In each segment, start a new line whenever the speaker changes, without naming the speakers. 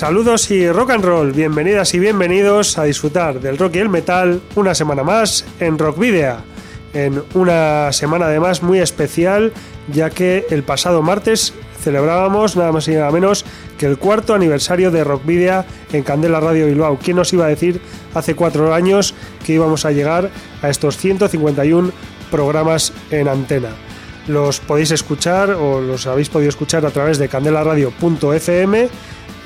Saludos y rock and roll, bienvenidas y bienvenidos a disfrutar del rock y el metal una semana más en Rock Video, en una semana además muy especial ya que el pasado martes celebrábamos nada más y nada menos que el cuarto aniversario de Rock Video en Candela Radio Bilbao. ¿Quién nos iba a decir hace cuatro años que íbamos a llegar a estos 151 programas en antena? Los podéis escuchar o los habéis podido escuchar a través de candelaradio.fm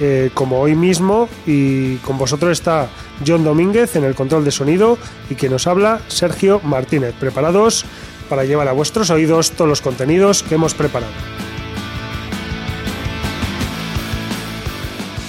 eh, como hoy mismo y con vosotros está John Domínguez en el control de sonido y quien nos habla Sergio Martínez. Preparados para llevar a vuestros oídos todos los contenidos que hemos preparado.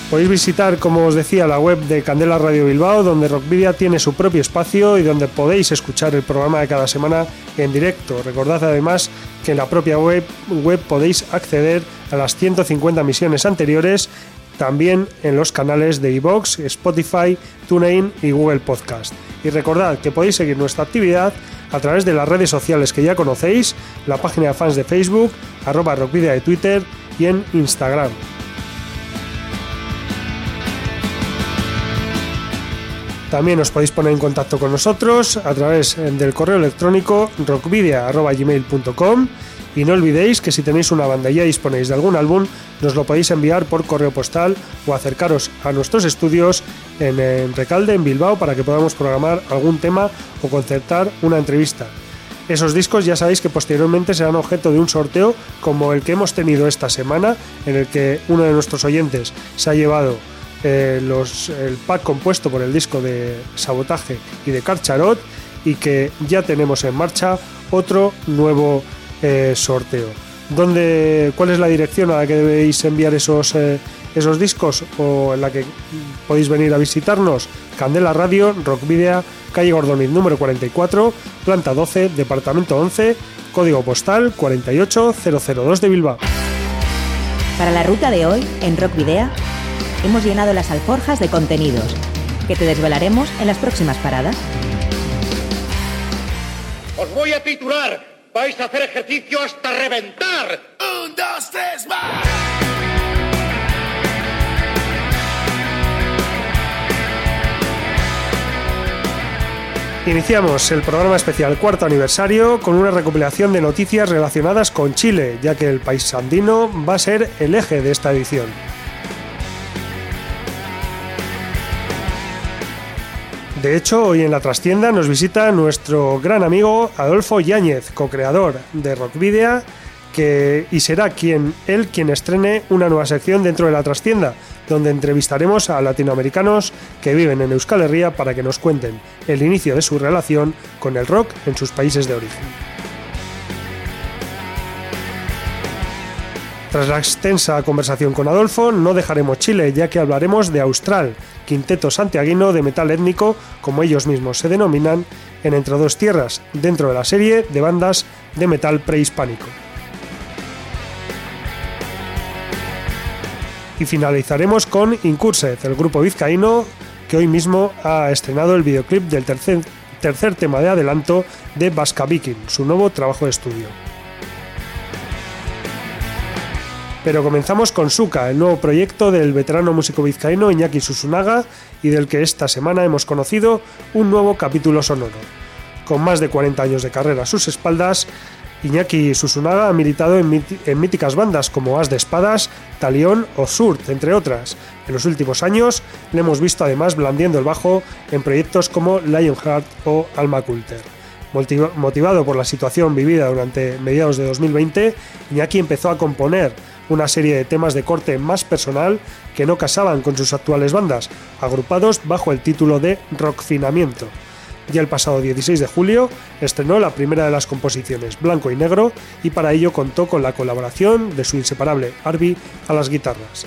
Podéis visitar, como os decía, la web de Candela Radio Bilbao, donde Rockvidia tiene su propio espacio y donde podéis escuchar el programa de cada semana en directo. Recordad además que en la propia web, web podéis acceder a las 150 misiones anteriores también en los canales de iVoox, Spotify, TuneIn y Google Podcast. Y recordad que podéis seguir nuestra actividad a través de las redes sociales que ya conocéis, la página de fans de Facebook, arroba rockvidia de Twitter y en Instagram. También os podéis poner en contacto con nosotros a través del correo electrónico rockvidia.gmail.com y no olvidéis que si tenéis una banda y ya disponéis de algún álbum, nos lo podéis enviar por correo postal o acercaros a nuestros estudios en, Recalde, en Bilbao, para que podamos programar algún tema o concertar una entrevista. Esos discos ya sabéis que posteriormente serán objeto de un sorteo como el que hemos tenido esta semana, en el que uno de nuestros oyentes se ha llevado eh, el pack compuesto por el disco de Sabotaje y de Carcharot y que ya tenemos en marcha otro nuevo eh, sorteo. ¿Dónde, ¿Cuál es la dirección a la que debéis enviar esos, eh, esos discos o en la que podéis venir a visitarnos? Candela Radio, Rock Video, calle Gordoniz número 44, planta 12, departamento 11, código postal 48002 de Bilbao.
Para la ruta de hoy, en Rock Video, hemos llenado las alforjas de contenidos que te desvelaremos en las próximas paradas.
Os voy a titular vais a hacer ejercicio hasta reventar. Un, dos, tres, más.
Iniciamos el programa especial cuarto aniversario con una recopilación de noticias relacionadas con Chile, ya que el país andino va a ser el eje de esta edición. De hecho, hoy en la trastienda nos visita nuestro gran amigo Adolfo Yáñez, co-creador de Rockvidia, que, y será quien, él quien estrene una nueva sección dentro de la trastienda, donde entrevistaremos a latinoamericanos que viven en Euskal Herria para que nos cuenten el inicio de su relación con el rock en sus países de origen. Tras la extensa conversación con Adolfo, no dejaremos Chile, ya que hablaremos de Austral, quinteto santiaguino de metal étnico, como ellos mismos se denominan, en Entre dos Tierras, dentro de la serie de bandas de metal prehispánico. Y finalizaremos con Incursed, el grupo vizcaíno que hoy mismo ha estrenado el videoclip del tercer, tercer tema de adelanto de Vasca Viking, su nuevo trabajo de estudio. Pero comenzamos con Suka, el nuevo proyecto del veterano músico vizcaíno Iñaki Susunaga y del que esta semana hemos conocido un nuevo capítulo sonoro. Con más de 40 años de carrera a sus espaldas, Iñaki Susunaga ha militado en, míticas bandas como As de Espadas, Talión o Surt, entre otras. En los últimos años le hemos visto además blandiendo el bajo en proyectos como Lionheart o Alma Coulter. Motivado por la situación vivida durante mediados de 2020, Iñaki empezó a componer una serie de temas de corte más personal que no casaban con sus actuales bandas, agrupados bajo el título de Rockfinamiento. Ya el pasado 16 de julio estrenó la primera de las composiciones, Blanco y Negro, y para ello contó con la colaboración de su inseparable Arby a las guitarras.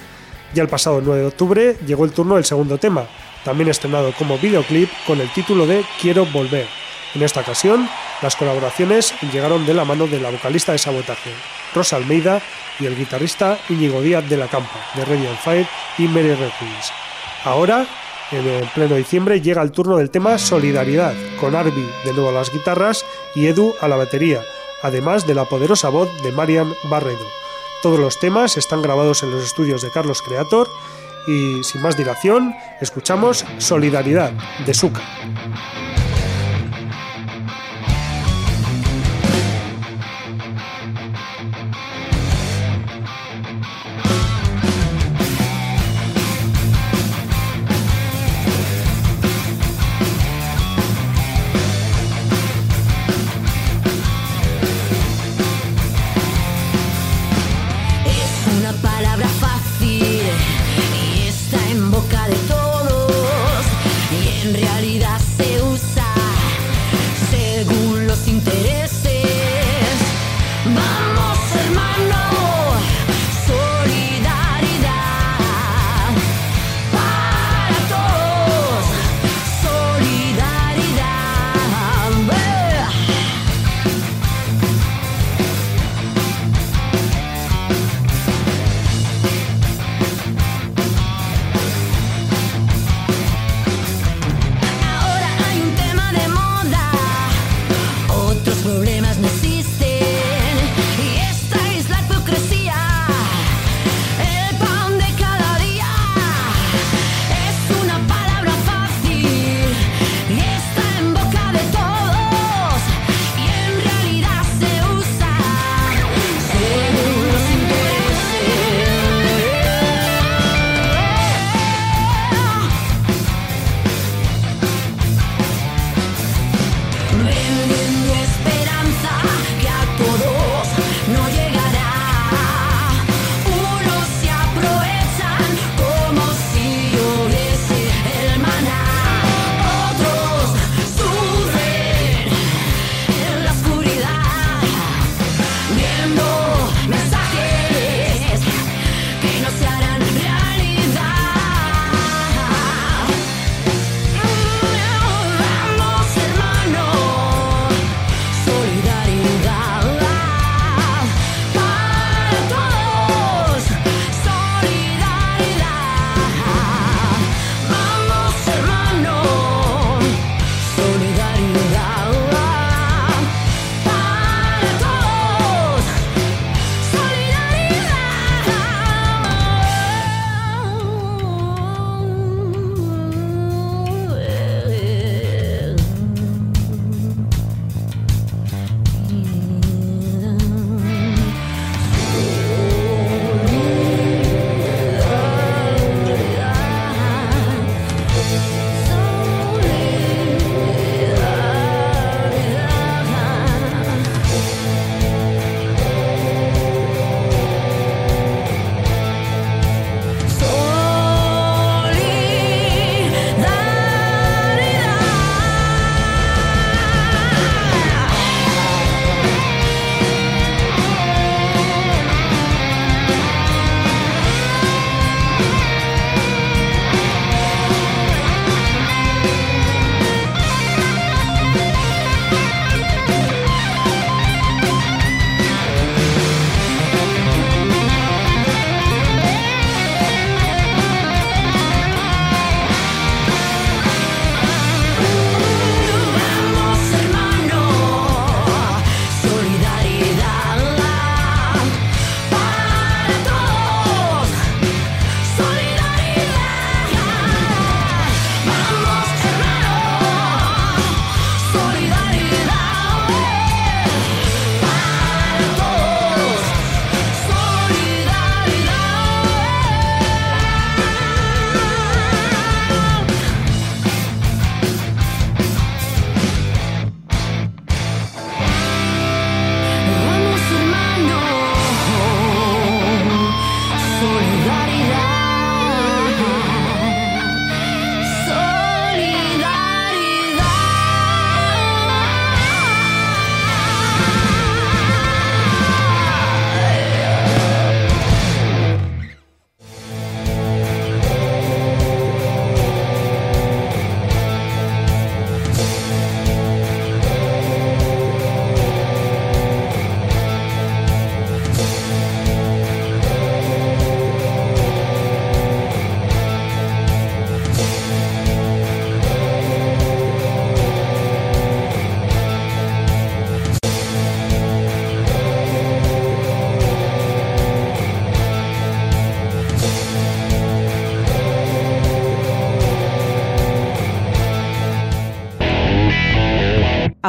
Ya el pasado 9 de octubre llegó el turno del segundo tema, también estrenado como videoclip con el título de Quiero Volver. En esta ocasión, las colaboraciones llegaron de la mano de la vocalista de Sabotaje, Rosa Almeida, y el guitarrista Íñigo Díaz de la Campa, de Radiant Fire y Mary Requins. Ahora, en pleno diciembre, llega el turno del tema Solidaridad, con Arby de nuevo a las guitarras y Edu a la batería, además de la poderosa voz de Marian Barredo. Todos los temas están grabados en los estudios de Carlos Creator y sin más dilación, escuchamos Solidaridad de Suca.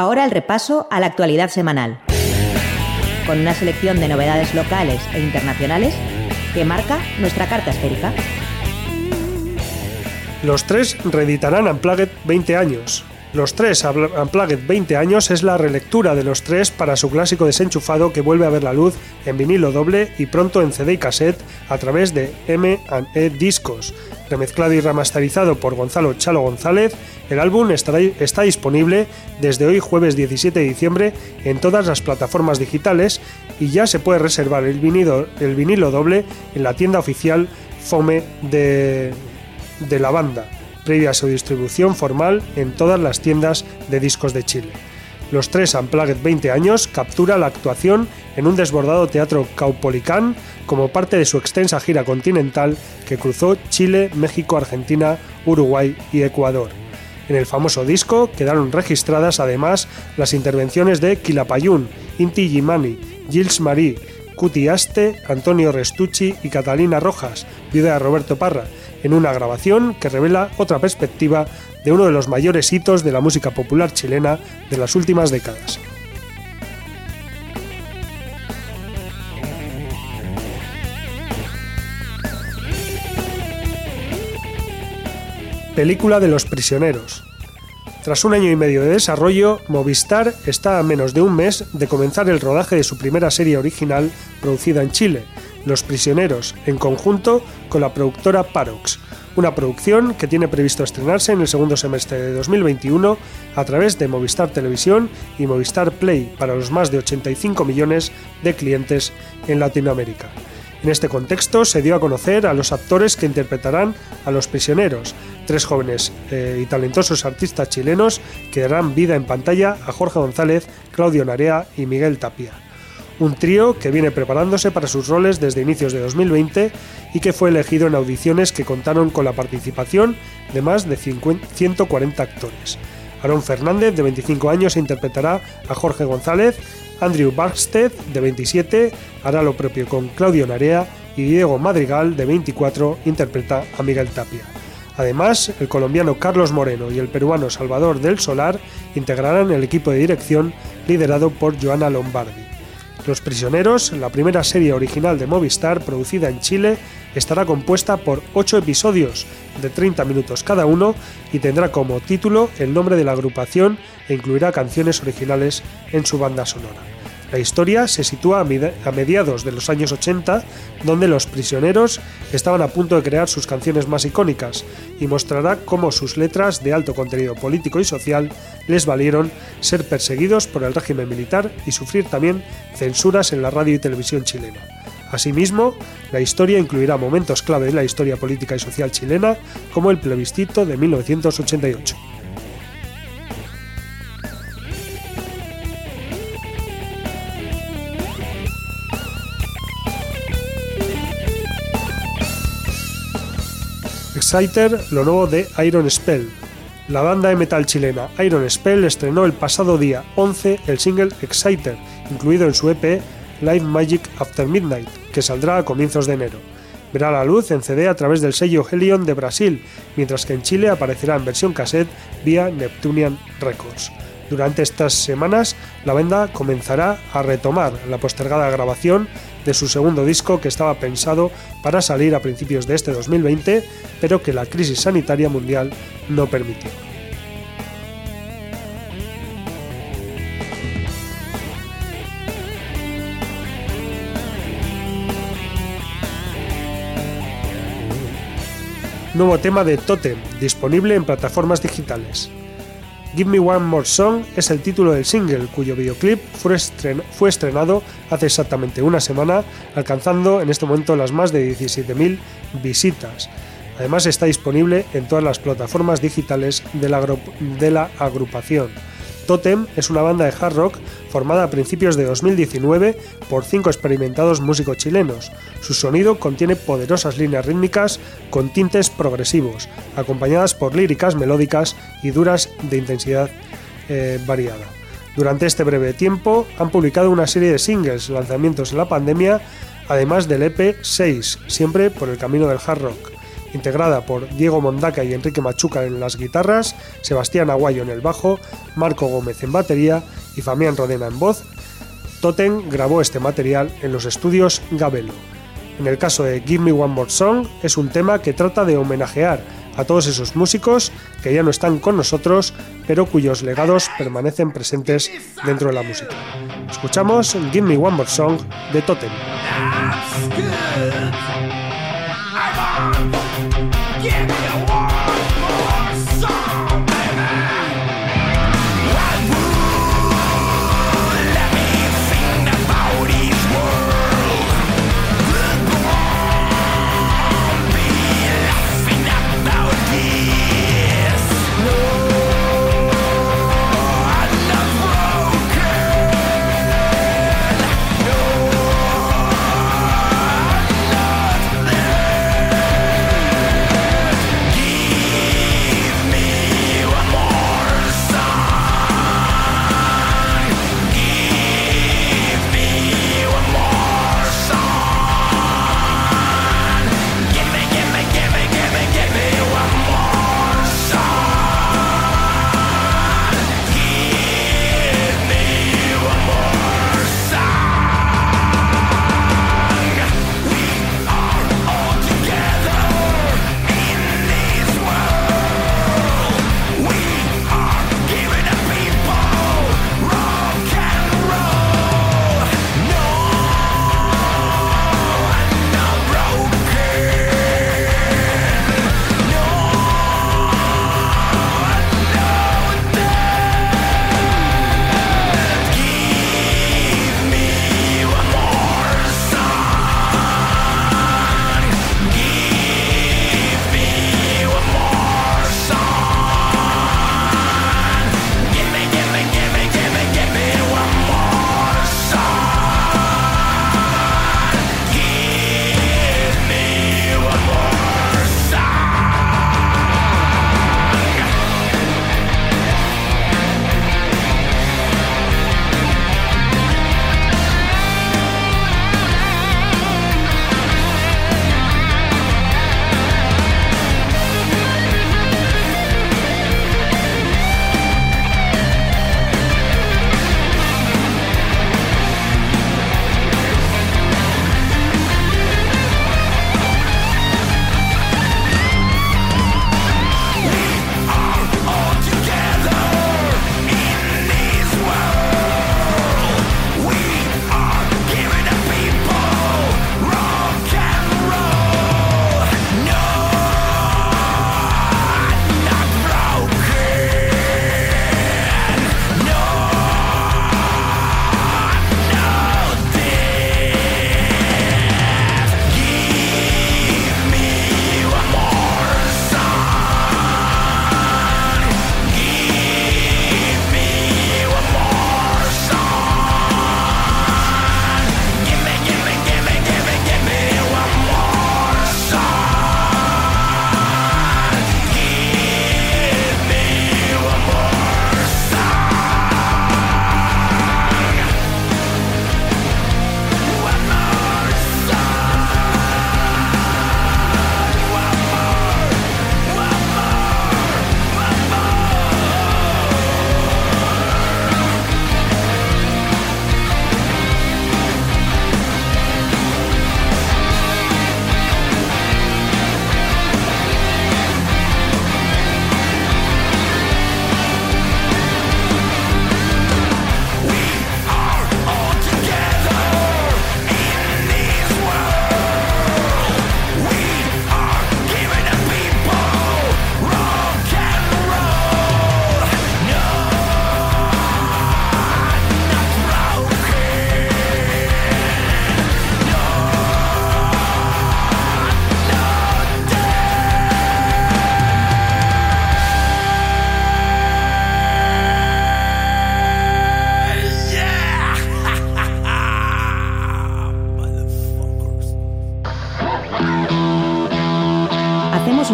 Ahora el repaso a la actualidad semanal, con una selección de novedades locales e internacionales que marca nuestra carta esférica.
Los tres reeditarán Unplugged 20 años. Los tres Unplugged 20 años es la relectura de los tres para su clásico desenchufado que vuelve a ver la luz en vinilo doble y pronto en CD y cassette a través de M&E Discos. Remezclado y remasterizado por Gonzalo Chalo González, el álbum está disponible desde hoy jueves 17 de diciembre en todas las plataformas digitales y ya se puede reservar el vinilo, el vinilo doble en la tienda oficial Fome de, de la banda previa a su distribución formal en todas las tiendas de discos de Chile. Los tres Unplugged 20 años captura la actuación en un desbordado teatro Caupolicán como parte de su extensa gira continental que cruzó Chile, México, Argentina, Uruguay y Ecuador. En el famoso disco quedaron registradas además las intervenciones de Quilapayún, Inti Gimani, Gilles Marie, Cuti Aste, Antonio Restucci y Catalina Rojas, viuda de Roberto Parra, en una grabación que revela otra perspectiva de uno de los mayores hitos de la música popular chilena de las últimas décadas. Película de los prisioneros. Tras un año y medio de desarrollo, Movistar está a menos de un mes de comenzar el rodaje de su primera serie original producida en Chile, los Prisioneros, en conjunto con la productora Parox, una producción que tiene previsto estrenarse en el segundo semestre de 2021 a través de Movistar Televisión y Movistar Play para los más de 85 millones de clientes en Latinoamérica. En este contexto se dio a conocer a los actores que interpretarán a los prisioneros, tres jóvenes eh, y talentosos artistas chilenos que darán vida en pantalla a Jorge González, Claudio Narea y Miguel Tapia un trío que viene preparándose para sus roles desde inicios de 2020 y que fue elegido en audiciones que contaron con la participación de más de 140 actores. Aaron Fernández, de 25 años, interpretará a Jorge González, Andrew Barksted, de 27, hará lo propio con Claudio Narea y Diego Madrigal, de 24, interpreta a Miguel Tapia. Además, el colombiano Carlos Moreno y el peruano Salvador del Solar integrarán el equipo de dirección liderado por Joana Lombardi. Los Prisioneros, la primera serie original de Movistar producida en Chile, estará compuesta por 8 episodios de 30 minutos cada uno y tendrá como título el nombre de la agrupación e incluirá canciones originales en su banda sonora. La historia se sitúa a mediados de los años 80, donde los prisioneros estaban a punto de crear sus canciones más icónicas, y mostrará cómo sus letras de alto contenido político y social les valieron ser perseguidos por el régimen militar y sufrir también censuras en la radio y televisión chilena. Asimismo, la historia incluirá momentos clave de la historia política y social chilena, como el plebiscito de 1988. Exciter, lo nuevo de Iron Spell. La banda de metal chilena Iron Spell estrenó el pasado día 11 el single Exciter, incluido en su EP Live Magic After Midnight, que saldrá a comienzos de enero. Verá la luz en CD a través del sello Helion de Brasil, mientras que en Chile aparecerá en versión cassette vía Neptunian Records. Durante estas semanas, la banda comenzará a retomar la postergada grabación de su segundo disco que estaba pensado para salir a principios de este 2020, pero que la crisis sanitaria mundial no permitió. Nuevo tema de Totem, disponible en plataformas digitales. Give Me One More Song es el título del single, cuyo videoclip fue, estrenado hace exactamente una semana, alcanzando en este momento las más de 17.000 visitas. Además está disponible en todas las plataformas digitales de la agrupación. Totem es una banda de hard rock formada a principios de 2019 por cinco experimentados músicos chilenos. Su sonido contiene poderosas líneas rítmicas con tintes progresivos, acompañadas por líricas melódicas y duras de intensidad eh, variada. Durante este breve tiempo han publicado una serie de singles, lanzamientos en la pandemia, además del EP 6, siempre por el camino del hard rock
integrada por Diego Mondaca y Enrique Machuca en las guitarras, Sebastián Aguayo en el bajo, Marco Gómez en batería y Famián Rodena en voz, Totem grabó este material en los estudios Gabelo. En el caso de Give Me One More Song, es un tema que trata de homenajear a todos esos músicos que ya no están con nosotros, pero cuyos legados permanecen presentes dentro de la música. Escuchamos Give Me One More Song de Totem.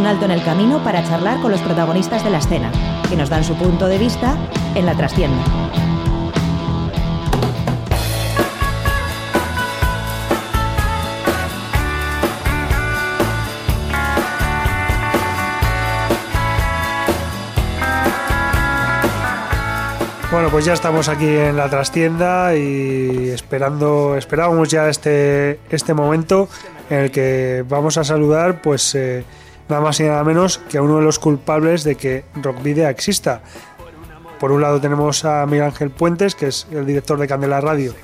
alto en el camino para charlar con los protagonistas de la escena, que nos dan su punto de vista en la trastienda.
Bueno, pues ya estamos aquí en la trastienda y esperando, esperábamos ya este, este momento en el que vamos a saludar pues eh, nada más y nada menos que a uno de los culpables de que Rockvidia exista. Por un lado tenemos a Miguel Ángel Puentes, que es el director de Candela Radio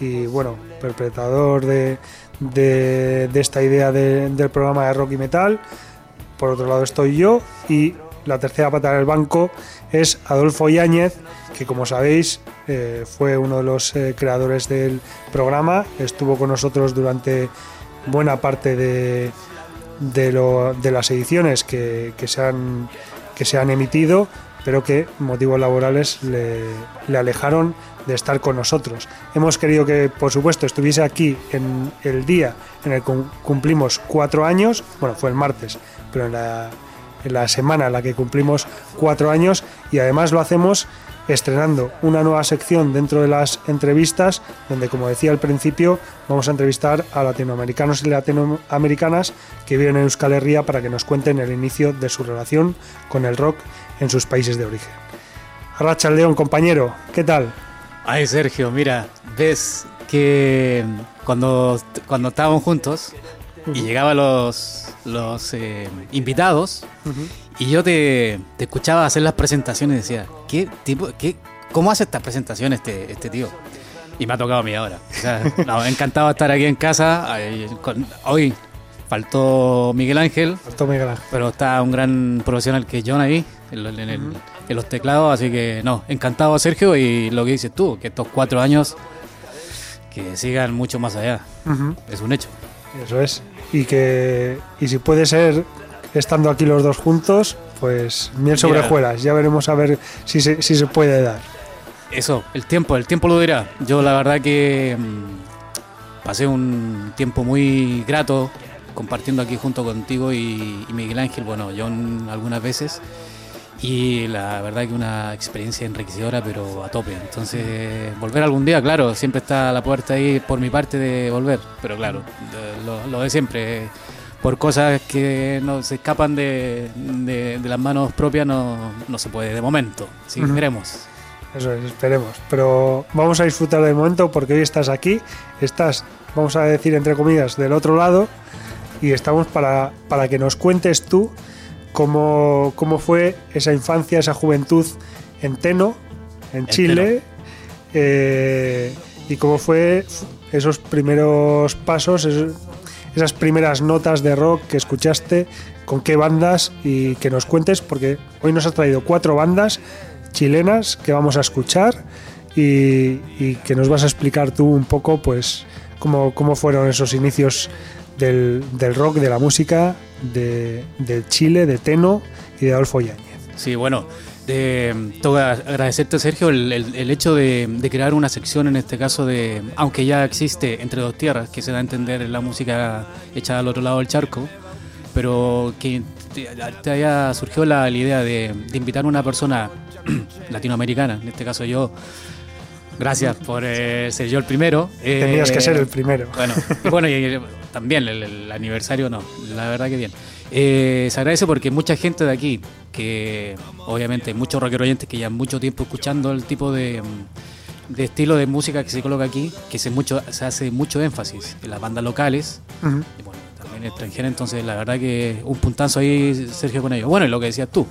y bueno, perpetrador de, de, esta idea del programa de rock y metal. Por otro lado estoy yo y la tercera pata del banco es Adolfo Yáñez, que como sabéis eh, fue uno de los eh, creadores del programa, estuvo con nosotros durante buena parte de, de, las ediciones que, se han, que se han emitido, pero que motivos laborales le, le alejaron de estar con nosotros. Hemos querido que, por supuesto, estuviese aquí en el día en el que cumplimos cuatro años, bueno, fue el martes, pero en la, en la semana en la que cumplimos cuatro años y además lo hacemos estrenando una nueva sección dentro de las entrevistas, donde, como decía al principio, vamos a entrevistar a latinoamericanos y latinoamericanas que viven en Euskal Herria para que nos cuenten el inicio de su relación con el rock en sus países de origen. Racha León, compañero, ¿qué tal?
Ay, Sergio, mira, ves que cuando, cuando estábamos juntos y llegaban los, los eh, invitados y yo te, escuchaba hacer las presentaciones y decía, ¿qué tipo, qué, ¿cómo hace estas presentaciones este, este tío? Y me ha tocado a mí ahora. O sea, no, estar aquí en casa. Hoy faltó Miguel Ángel.
Faltó Miguel Ángel.
Pero está un gran profesional que es John ahí, en, los teclados. Así que, no, encantado Sergio. Y lo que dices tú, que estos cuatro años que sigan mucho más allá. Es un hecho.
Eso es. Y que y si puede ser estando aquí los dos juntos, pues miel sobre juelas. Ya veremos a ver si se, si se puede dar.
Eso, el tiempo, el tiempo lo dirá. Yo la verdad que mm, pasé un tiempo muy grato compartiendo aquí junto contigo y, Miguel Ángel, bueno, yo algunas veces. Y la verdad que una experiencia enriquecedora, pero a tope. Entonces, volver algún día, claro, siempre está la puerta ahí por mi parte de volver. Pero claro, lo, de siempre, por cosas que no se escapan de, las manos propias, no, se puede de momento. Sí, esperemos.
Eso es, esperemos. Pero vamos a disfrutar del momento porque hoy estás aquí, estás, vamos a decir entre comillas, del otro lado y estamos para, para que nos cuentes tú cómo, cómo fue esa infancia, esa juventud en Teno, en Chile, eh, y cómo fue esos primeros pasos, esas primeras notas de rock que escuchaste, con qué bandas y que nos cuentes, porque hoy nos has traído cuatro bandas chilenas que vamos a escuchar y, que nos vas a explicar tú un poco, pues, cómo, cómo fueron esos inicios del, del rock, de la música de, Chile, de Teno y de Adolfo Yáñez.
Sí, bueno, tengo que agradecerte, Sergio, el, el, hecho de, crear una sección, en este caso, de aunque ya existe Entre Dos Tierras, que se da a entender la música hecha al otro lado del charco, pero que te, haya surgido la, idea de, invitar a una persona latinoamericana, en este caso yo, Gracias por eh, ser yo el primero.
Tenías que ser el primero.
Bueno, bueno y, también el, aniversario no, la verdad que bien. Eh, se agradece porque mucha gente de aquí, que obviamente muchos rockeros oyentes que llevan mucho tiempo escuchando el tipo de, estilo de música que se coloca aquí, que se, mucho, se hace mucho énfasis en las bandas locales, y bueno, también extranjeras, entonces la verdad que un puntazo ahí, Sergio, con ellos. Bueno, y lo que decías tú.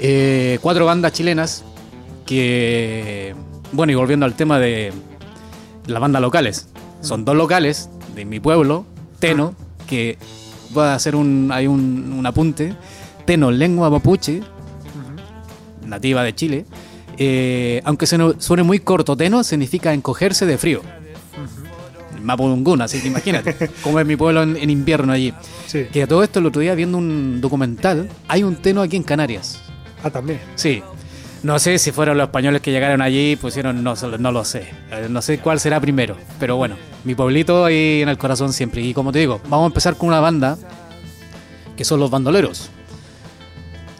Eh, cuatro bandas chilenas que, bueno, y volviendo al tema de las bandas locales, son dos locales de mi pueblo, Teno, que va a hacer un, hay un, apunte, Teno, lengua mapuche, nativa de Chile. Eh, aunque se suene muy corto, Teno significa encogerse de frío. Mapudungún, así que imagínate, como es mi pueblo en, invierno allí. Que a todo esto el otro día viendo un documental, hay un Teno aquí en Canarias.
Ah, también.
Sí, no sé si fueron los españoles que llegaron allí y pusieron, no, no lo sé. Eh, no sé cuál será primero. Pero bueno, mi pueblito ahí en el corazón siempre. Y como te digo, vamos a empezar con una banda que son los bandoleros.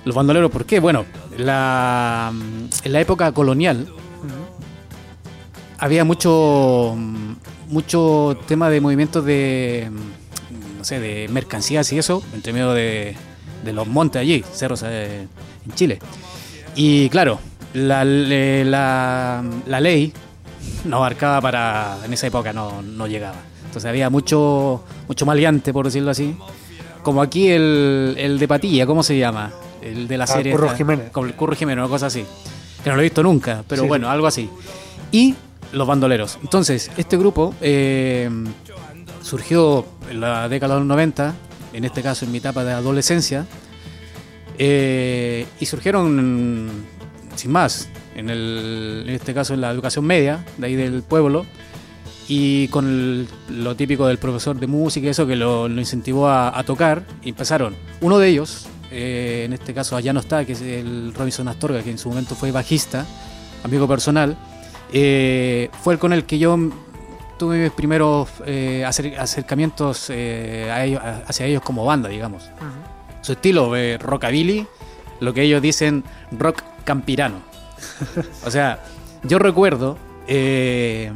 Los bandoleros, ¿por qué? Bueno, la, en la época colonial había mucho, mucho tema de movimientos de, no sé, de mercancías y eso, entre medio de, de los montes allí, cerros eh, en Chile. Y claro, la, la, la ley no abarcaba para. En esa época no, no llegaba. Entonces había mucho, mucho maleante, por decirlo así. Como aquí el, el de Patilla, ¿cómo se llama? El de la
Ah,
serie.
Curro
esta,
Jiménez.
Como el Curro Jiménez, una cosa así. Que no lo he visto nunca, pero
Sí,
bueno,
sí.
algo así. Y los bandoleros. Entonces, este grupo eh, surgió en la década de los 90, en este caso en mi etapa de adolescencia, eh, y surgieron sin más, en, el, en este caso en la educación media, de ahí del pueblo, y con el- lo típico del profesor de música y eso que lo, lo incentivó a, a tocar, y empezaron. Uno de ellos, eh, en este caso allá no está, que es el Robinson Astorga, que en su momento fue bajista, amigo personal, eh, fue el con el que yo tuve mis primeros eh, acer- acercamientos eh, a ellos- hacia ellos como banda, digamos su estilo de rockabilly, lo que ellos dicen rock campirano. o sea, yo recuerdo eh,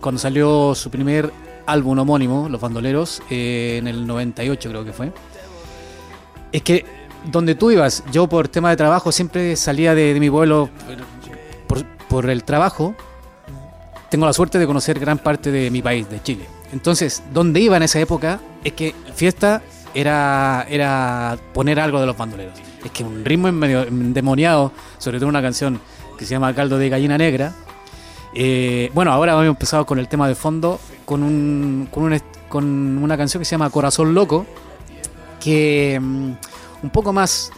cuando salió su primer álbum homónimo, Los Bandoleros, eh, en el 98 creo que fue. Es que donde tú ibas, yo por tema de trabajo siempre salía de, de mi pueblo por, por el trabajo. Tengo la suerte de conocer gran parte de mi país, de Chile. Entonces, donde iba en esa época es que fiesta era, era poner algo de los bandoleros. Es que un ritmo endemoniado, sobre todo una canción que se llama Caldo de Gallina Negra. Eh, bueno, ahora hemos empezado con el tema de fondo, con, un, con, un una canción que se llama Corazón Loco, que mm, un poco más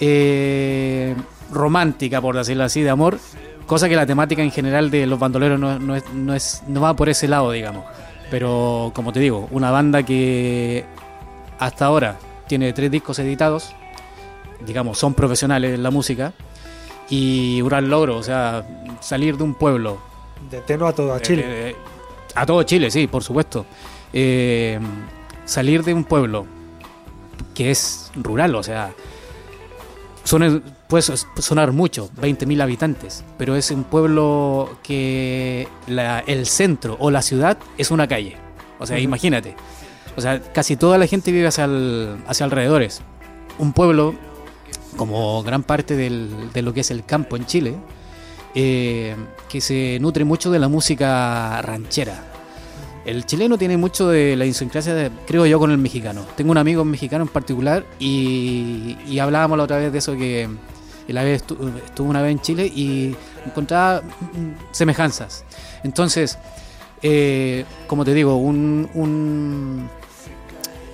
eh, romántica, por decirlo así, de amor, cosa que la temática en general de los bandoleros no, no, es, no va por ese lado, digamos. Pero como te digo, una banda que hasta ahora tiene tres discos editados, digamos, son profesionales en la música, y un gran logro, o sea, salir de un pueblo
De Teno a todo Chile.
eh, a todo Chile, sí, por supuesto. Eh, salir de un pueblo que es rural, o sea, puede so- sonar mucho, 20.000 habitantes, pero es un pueblo que la- el centro o la ciudad es una calle. O sea, imagínate. O sea, casi toda la gente vive hacia, el- hacia alrededores. Un pueblo, como gran parte de lo que es el campo en Chile, eh, que se nutre mucho de la música ranchera. El chileno tiene mucho de la idiosincrasia, creo yo, con el mexicano. Tengo un amigo mexicano en particular y, hablábamos la otra vez de eso que él vez estu- estuvo una vez en Chile y encontraba mm, semejanzas. Entonces, eh, como te digo, un,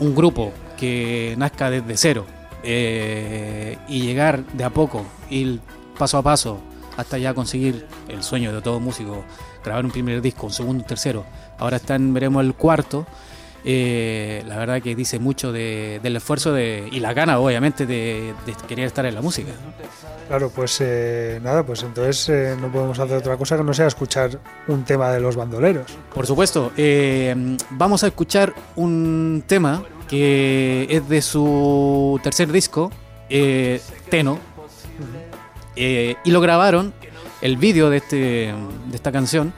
un grupo que nazca desde cero eh, y llegar de a poco, ir paso a paso hasta ya conseguir el sueño de todo músico, grabar un primer disco, un segundo, un tercero. Ahora están, veremos el cuarto. Eh, la verdad que dice mucho de- del esfuerzo de, y la gana, obviamente, de, de querer estar en la música.
Claro, pues eh, nada, pues entonces eh, no podemos hacer otra cosa que no sea escuchar un tema de los bandoleros.
Por supuesto, eh, vamos a escuchar un tema que es de su tercer disco, eh, Teno, eh, y lo grabaron, el vídeo de, este, de esta canción,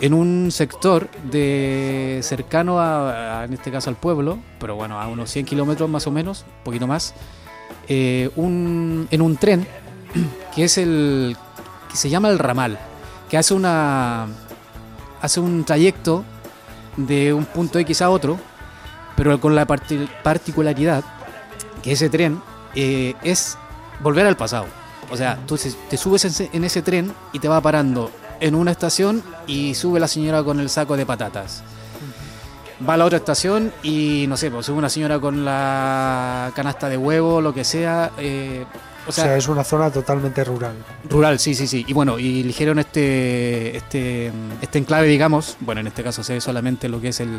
en un sector de cercano a, en este caso al pueblo, pero bueno, a unos 100 kilómetros más o menos, un poquito más, eh, un, en un tren que es el que se llama el ramal, que hace una hace un trayecto de un punto X a otro, pero con la parti- particularidad que ese tren eh, es volver al pasado. O sea, tú te subes en ese tren y te va parando en una estación y sube la señora con el saco de patatas. Va a la otra estación y no sé, pues sube una señora con la canasta de huevo, lo que sea. eh,
O sea, es una zona totalmente rural.
Rural, sí, sí, sí. Y bueno, y eligieron este, este, este enclave, digamos. Bueno, en este caso se ve solamente lo que es el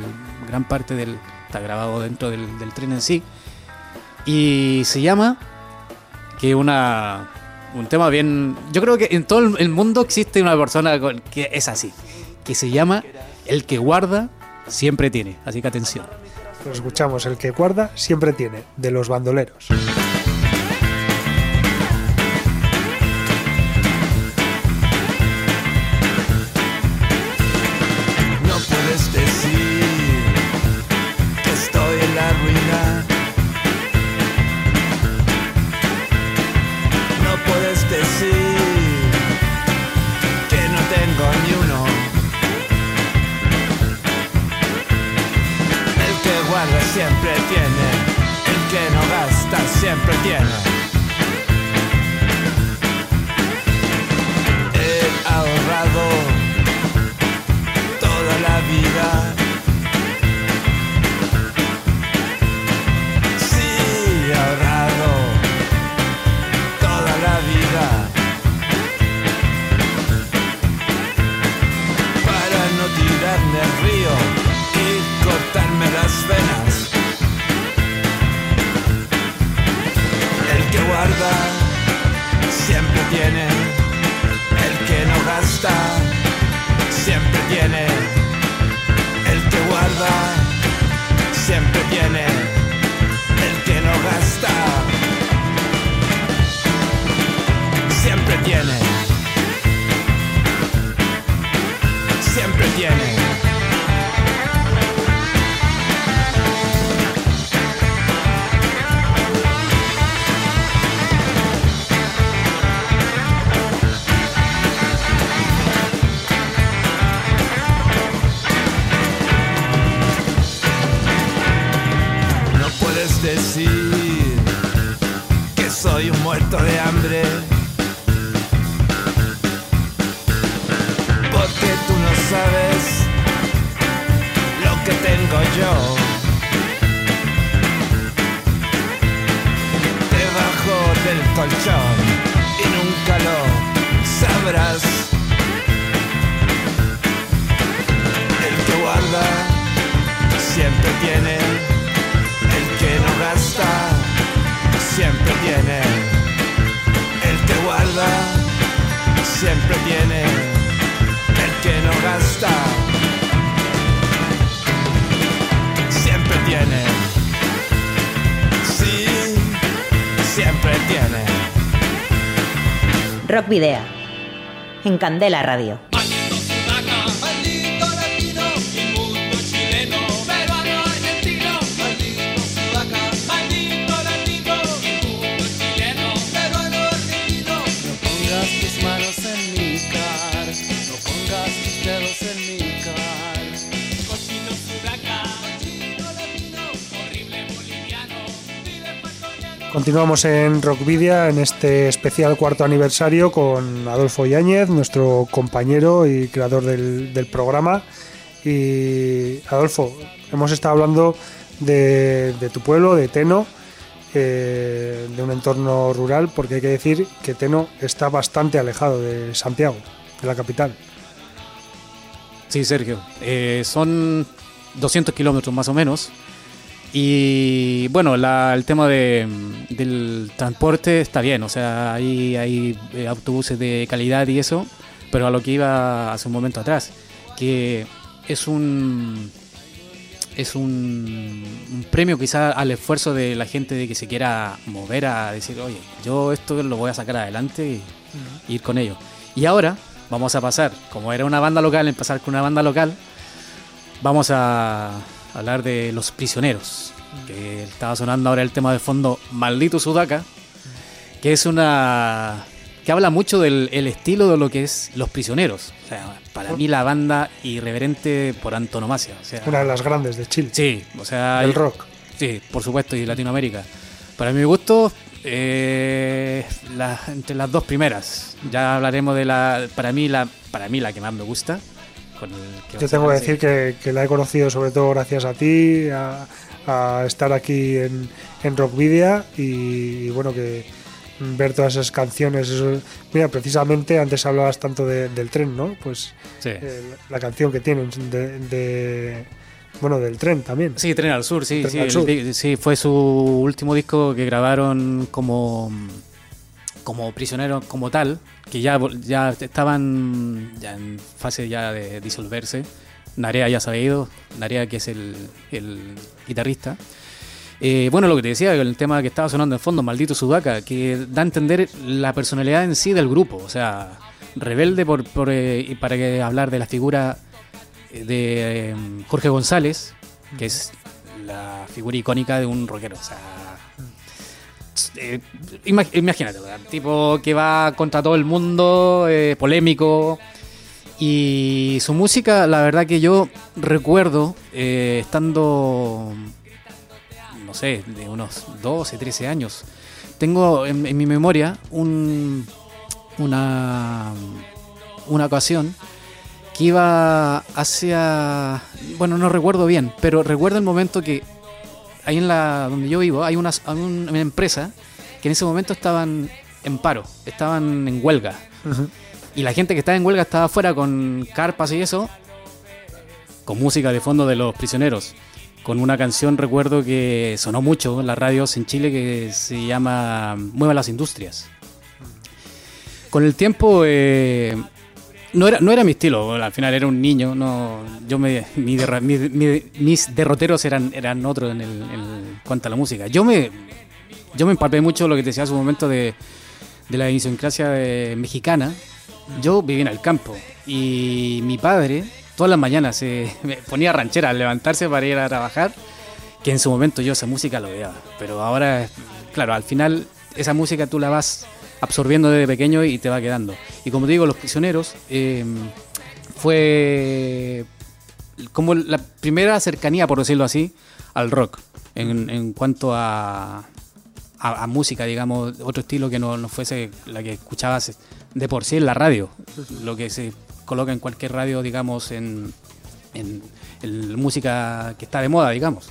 gran parte del. Está grabado dentro del, del tren en sí. Y se llama. Que una. Un tema bien. Yo creo que en todo el- mundo existe una persona que es así. Que se llama El que guarda siempre tiene. Así que atención.
Pues escuchamos, el que guarda siempre tiene, de los bandoleros.
Decir que soy un muerto de hambre.
Video. En Candela Radio.
Continuamos en Rockvidia en este especial cuarto aniversario con Adolfo Yáñez, nuestro compañero y creador del, programa. Y Adolfo, hemos estado hablando de, de tu pueblo, de Teno, eh, de un entorno rural, porque hay que decir que Teno está bastante alejado de Santiago, de la capital.
Sí, Sergio. Eh, son 200 kilómetros más o menos. Y bueno, la- el tema de, del transporte está bien. O sea, hay, hay eh, autobuses de calidad y eso. Pero a lo que iba hace un momento atrás, que es un es un, un premio quizá al esfuerzo de la gente de que se quiera mover a decir, oye, yo esto lo voy a sacar adelante y ir con ello. Y ahora vamos a pasar, como era una banda local, empezar con una banda local, vamos a hablar de Los Prisioneros, que estaba sonando ahora el tema de fondo Maldito Sudaca, que es una... que habla mucho del el estilo de lo que es Los Prisioneros. O sea, para mí la banda irreverente por antonomasia. O sea,
Una de las grandes de Chile,
Sí, o sea...
del rock.
Sí, por supuesto, y Latinoamérica. Para mi gusto, eh, la- entre las dos primeras. Ya hablaremos de la, para mí la, para mí la que más me gusta. Con el que
Yo tengo que decir que, que la he conocido sobre todo gracias a ti, a, a estar aquí en, en Rockvidia y, bueno, que ver todas esas canciones. eso- mira, precisamente antes hablabas tanto de- del tren, ¿no? Pues
Sí.
eh, la canción que tienen de, de- bueno, del tren también.
Sí, Tren al Sur, sí,
Tren
sí,
al Sur.
sí, fue su último disco que grabaron como como prisioneros como tal, que ya ya estaban ya en fase ya de disolverse. Narea ya se había ido, Narea que es el, el guitarrista. Eh, bueno, lo que te decía, el tema que estaba sonando en fondo, Maldito Sudaca, que da a entender la personalidad en sí del grupo, o sea, rebelde por, por, eh, para que hablar de la figura eh, de eh, Jorge González, que es la figura icónica de un rockero, o sea, eh, ima- imagínate, ¿verdad? tipo que va contra todo el mundo, eh, polémico. Y su música, la verdad que yo recuerdo, eh, estando sé, de unos 12, 13 años. Tengo en, en mi memoria un, una, una ocasión que iba hacia, bueno, no recuerdo bien, pero recuerdo el momento que ahí en la donde yo vivo hay una, empresa que en ese momento estaban en paro, estaban en huelga. Y la gente que estaba en huelga estaba afuera con carpas y eso, con música de fondo de los prisioneros. Con una canción, recuerdo que sonó mucho en las radios en Chile que se llama Mueva las Industrias. Con el tiempo, eh, no, era, no era mi estilo, al final era un niño. No, yo me, mi derra- mi- mi- mis derroteros eran, eran otros en, cuanto a la música. Yo me, yo me empapé mucho lo que te decía hace un momento de, de la idiosincrasia eh, mexicana. Yo vivía en el campo y mi padre todas las mañanas se me ponía ranchera al levantarse para ir a trabajar, que en su momento yo esa música lo odiaba. Pero ahora, claro, al final esa música tú la vas absorbiendo desde pequeño y te va quedando. Y como te digo, Los Prisioneros eh, fue como la primera cercanía, por decirlo así, al rock en, en cuanto a, a, música, digamos, otro estilo que no, no fuese la que escuchabas de por sí en la radio, lo que se coloca en cualquier radio, digamos, en, en, en música que está de moda, digamos.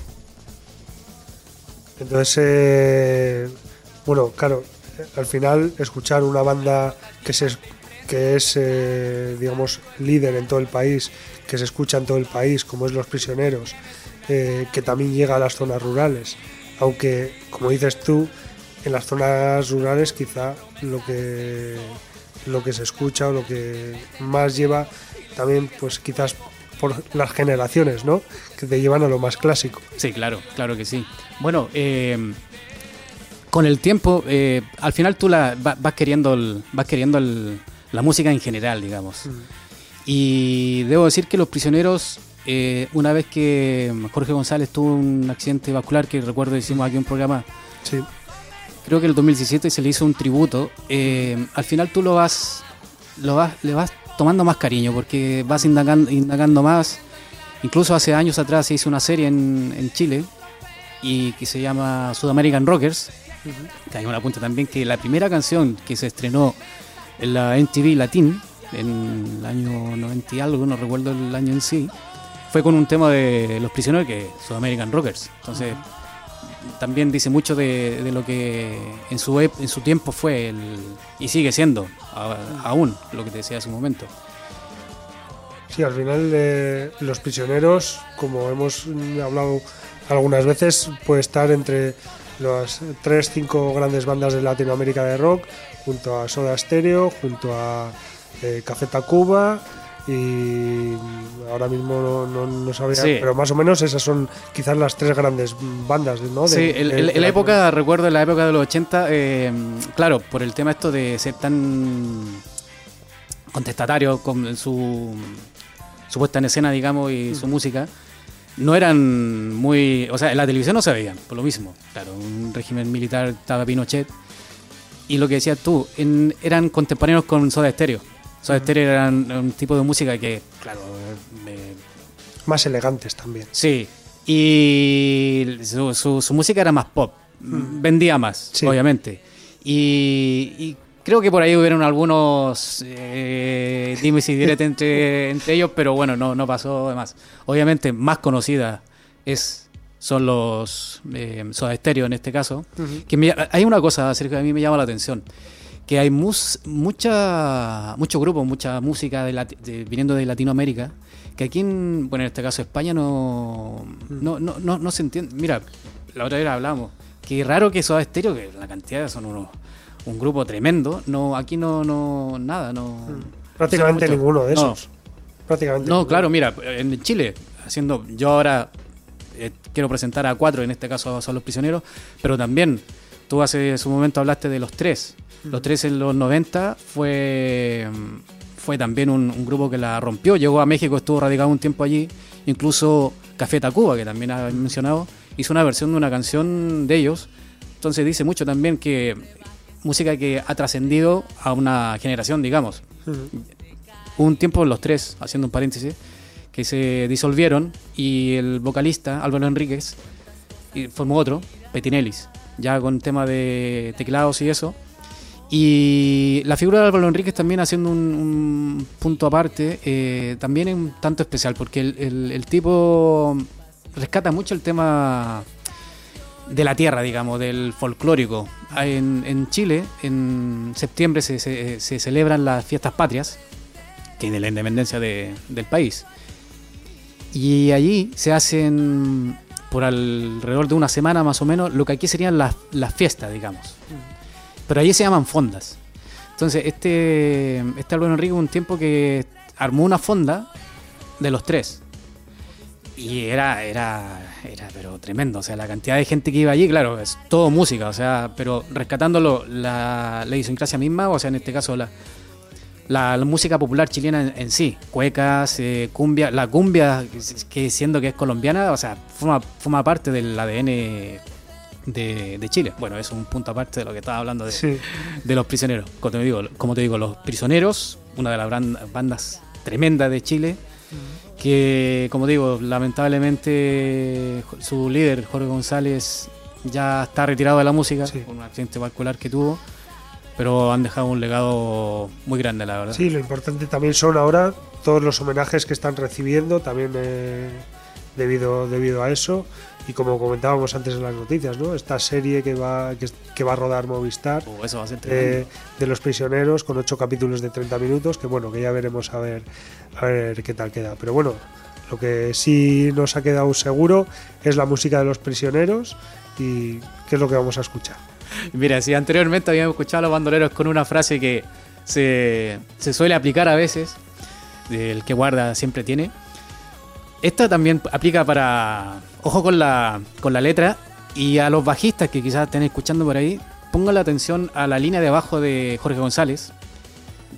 Entonces, eh, bueno, claro, al final escuchar una banda que que es, eh, digamos, líder en todo el país, que se escucha en todo el país, como es Los Prisioneros, eh, que también llega a las zonas rurales, aunque, como dices tú, en las zonas rurales quizá lo que lo que se escucha o lo que más lleva también, pues quizás por las generaciones, ¿no? Que te llevan a lo más clásico.
Sí, claro, claro que sí. Bueno, eh, con el tiempo, eh, al final tú la, va- vas queriendo, el- vas queriendo el- la música en general, digamos. Y debo decir que Los Prisioneros, eh, una vez que Jorge González tuvo un accidente vascular, que recuerdo hicimos aquí un programa,
Sí.
creo que el 2017 se le hizo un tributo, eh, al final tú lo vas, lo vas, le vas tomando más cariño, porque vas indagando, indagando más. Incluso hace años atrás se hizo una serie en, en Chile y que se llama Sudamerican Rockers. Que hay una punta también que la primera canción que se estrenó en la MTV Latin en el año 90 y algo, no recuerdo el año en sí, fue con un tema de Los Prisioneros que es Sudamerican Rockers. Entonces también dice mucho de, de lo que en su, en su tiempo fue el, y sigue siendo a- aún lo que te decía hace un momento.
Sí, al final eh, los prisioneros, como hemos hablado algunas veces, puede estar entre las tres, cinco grandes bandas de Latinoamérica de rock, junto a Soda Stereo, junto a eh, Café Tacuba y ahora mismo no, no, no sabría,
Sí.
pero más o menos esas son quizás las tres grandes bandas, ¿no? De-
Sí, en,
de-
la época, recuerdo en la época de los 80, eh, claro, por el tema esto de ser tan contestatario con su, su puesta en escena, digamos, y su música, no eran muy... O sea, en la televisión no se veían, por lo mismo. Claro, un régimen militar estaba Pinochet. Y lo que decías tú, en- eran contemporáneos con Soda Stereo. Soda Stereo eran un tipo de música que, claro, eh,
Más elegantes también.
Sí, y su, su- su música era más pop, vendía más,
Sí.
obviamente. Y, y creo que por ahí hubieron algunos eh, dimes y diretes entre, entre ellos, pero bueno, no, no pasó de más. Obviamente, más conocida es son los eh, Soda Stereo en este caso. que me- hay una cosa, Sergio, que a mí me llama la atención. Que hay mus- mucha, muchos grupos, mucha música de lati- de- viniendo de Latinoamérica, que aquí, en, bueno, en este caso España, no, no, no, no, no se entiende. Mira, la otra vez hablamos, que raro que Soda Stereo, que la cantidad son unos, un grupo tremendo, no aquí no, no nada, no...
Prácticamente
no sé mucho.
ninguno de
No,
esos. Prácticamente.
no,
ninguno.
claro, mira, en Chile, haciendo, yo ahora eh, quiero presentar a cuatro, en este caso son los prisioneros, pero también tú hace su momento hablaste de los tres. Los tres en los 90 fue, fue también un, un grupo que la rompió, llegó a México, estuvo radicado un tiempo allí, incluso Café Tacuba, que también has mencionado, hizo una versión de una canción de ellos, entonces dice mucho también que música que ha trascendido a una generación, digamos. Un tiempo los tres, haciendo un paréntesis, que se disolvieron y el vocalista Álvaro Enríquez formó otro, Petinellis, ya con tema de teclados y eso. Y la figura de Álvaro Enríquez también haciendo un, un punto aparte, eh, también es un tanto especial, porque el, el- el tipo rescata mucho el tema de la tierra, digamos, del folclórico. En, en Chile, en septiembre se, se- celebran las fiestas patrias, que es la independencia de- del país. Y allí se hacen por alrededor de una semana más o menos lo que aquí serían las, las fiestas, digamos. Pero allí se llaman fondas. Entonces, este, este Álvaro Enrique un tiempo que armó una fonda de los tres. Y era, era, era, pero tremendo. O sea, la cantidad de gente que iba allí, claro, es todo música, o sea, pero rescatándolo la, la idiosincrasia misma, o sea, en este caso la, la, la música popular chilena en, en sí, cuecas, eh, cumbia, la cumbia, que siendo que es colombiana, o sea, forma, forma parte del ADN de, de Chile. Bueno, es un punto aparte de lo que estaba hablando de,
Sí.
de los prisioneros. Como te digo, como te digo, los prisioneros, una de las bandas tremendas de Chile, que como digo, lamentablemente su líder, Jorge González, ya está retirado de la música
Sí.
por un accidente vascular que tuvo, pero han dejado un legado muy grande, la verdad.
Sí, lo importante también son ahora todos los homenajes que están recibiendo, también eh, debido, debido a eso. Y como comentábamos antes en las noticias, ¿no? Esta serie que va, que, que va a rodar Movistar
Oh, eso va a ser tremendo.
eh, de los prisioneros con ocho capítulos de 30 minutos, que bueno, que ya veremos a ver, a ver qué tal queda. Pero bueno, lo que sí nos ha quedado seguro es la música de los prisioneros y qué es lo que vamos a escuchar.
Mira, si anteriormente habíamos escuchado a los bandoleros con una frase que se, se suele aplicar a veces, el que guarda siempre tiene, esta también aplica para, ojo con la, con la letra, y a los bajistas que quizás estén escuchando por ahí, pongan la atención a la línea de abajo de Jorge González,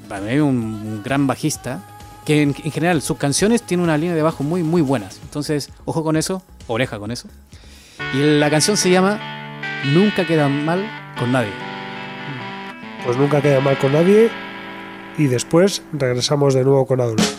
para mí un, gran bajista, que en, en general sus canciones tienen una línea de bajo muy, muy buenas. Entonces, ojo con eso, oreja con eso. Y la canción se llama Nunca queda mal con nadie.
Pues nunca queda mal con nadie y después regresamos de nuevo con Adolfo.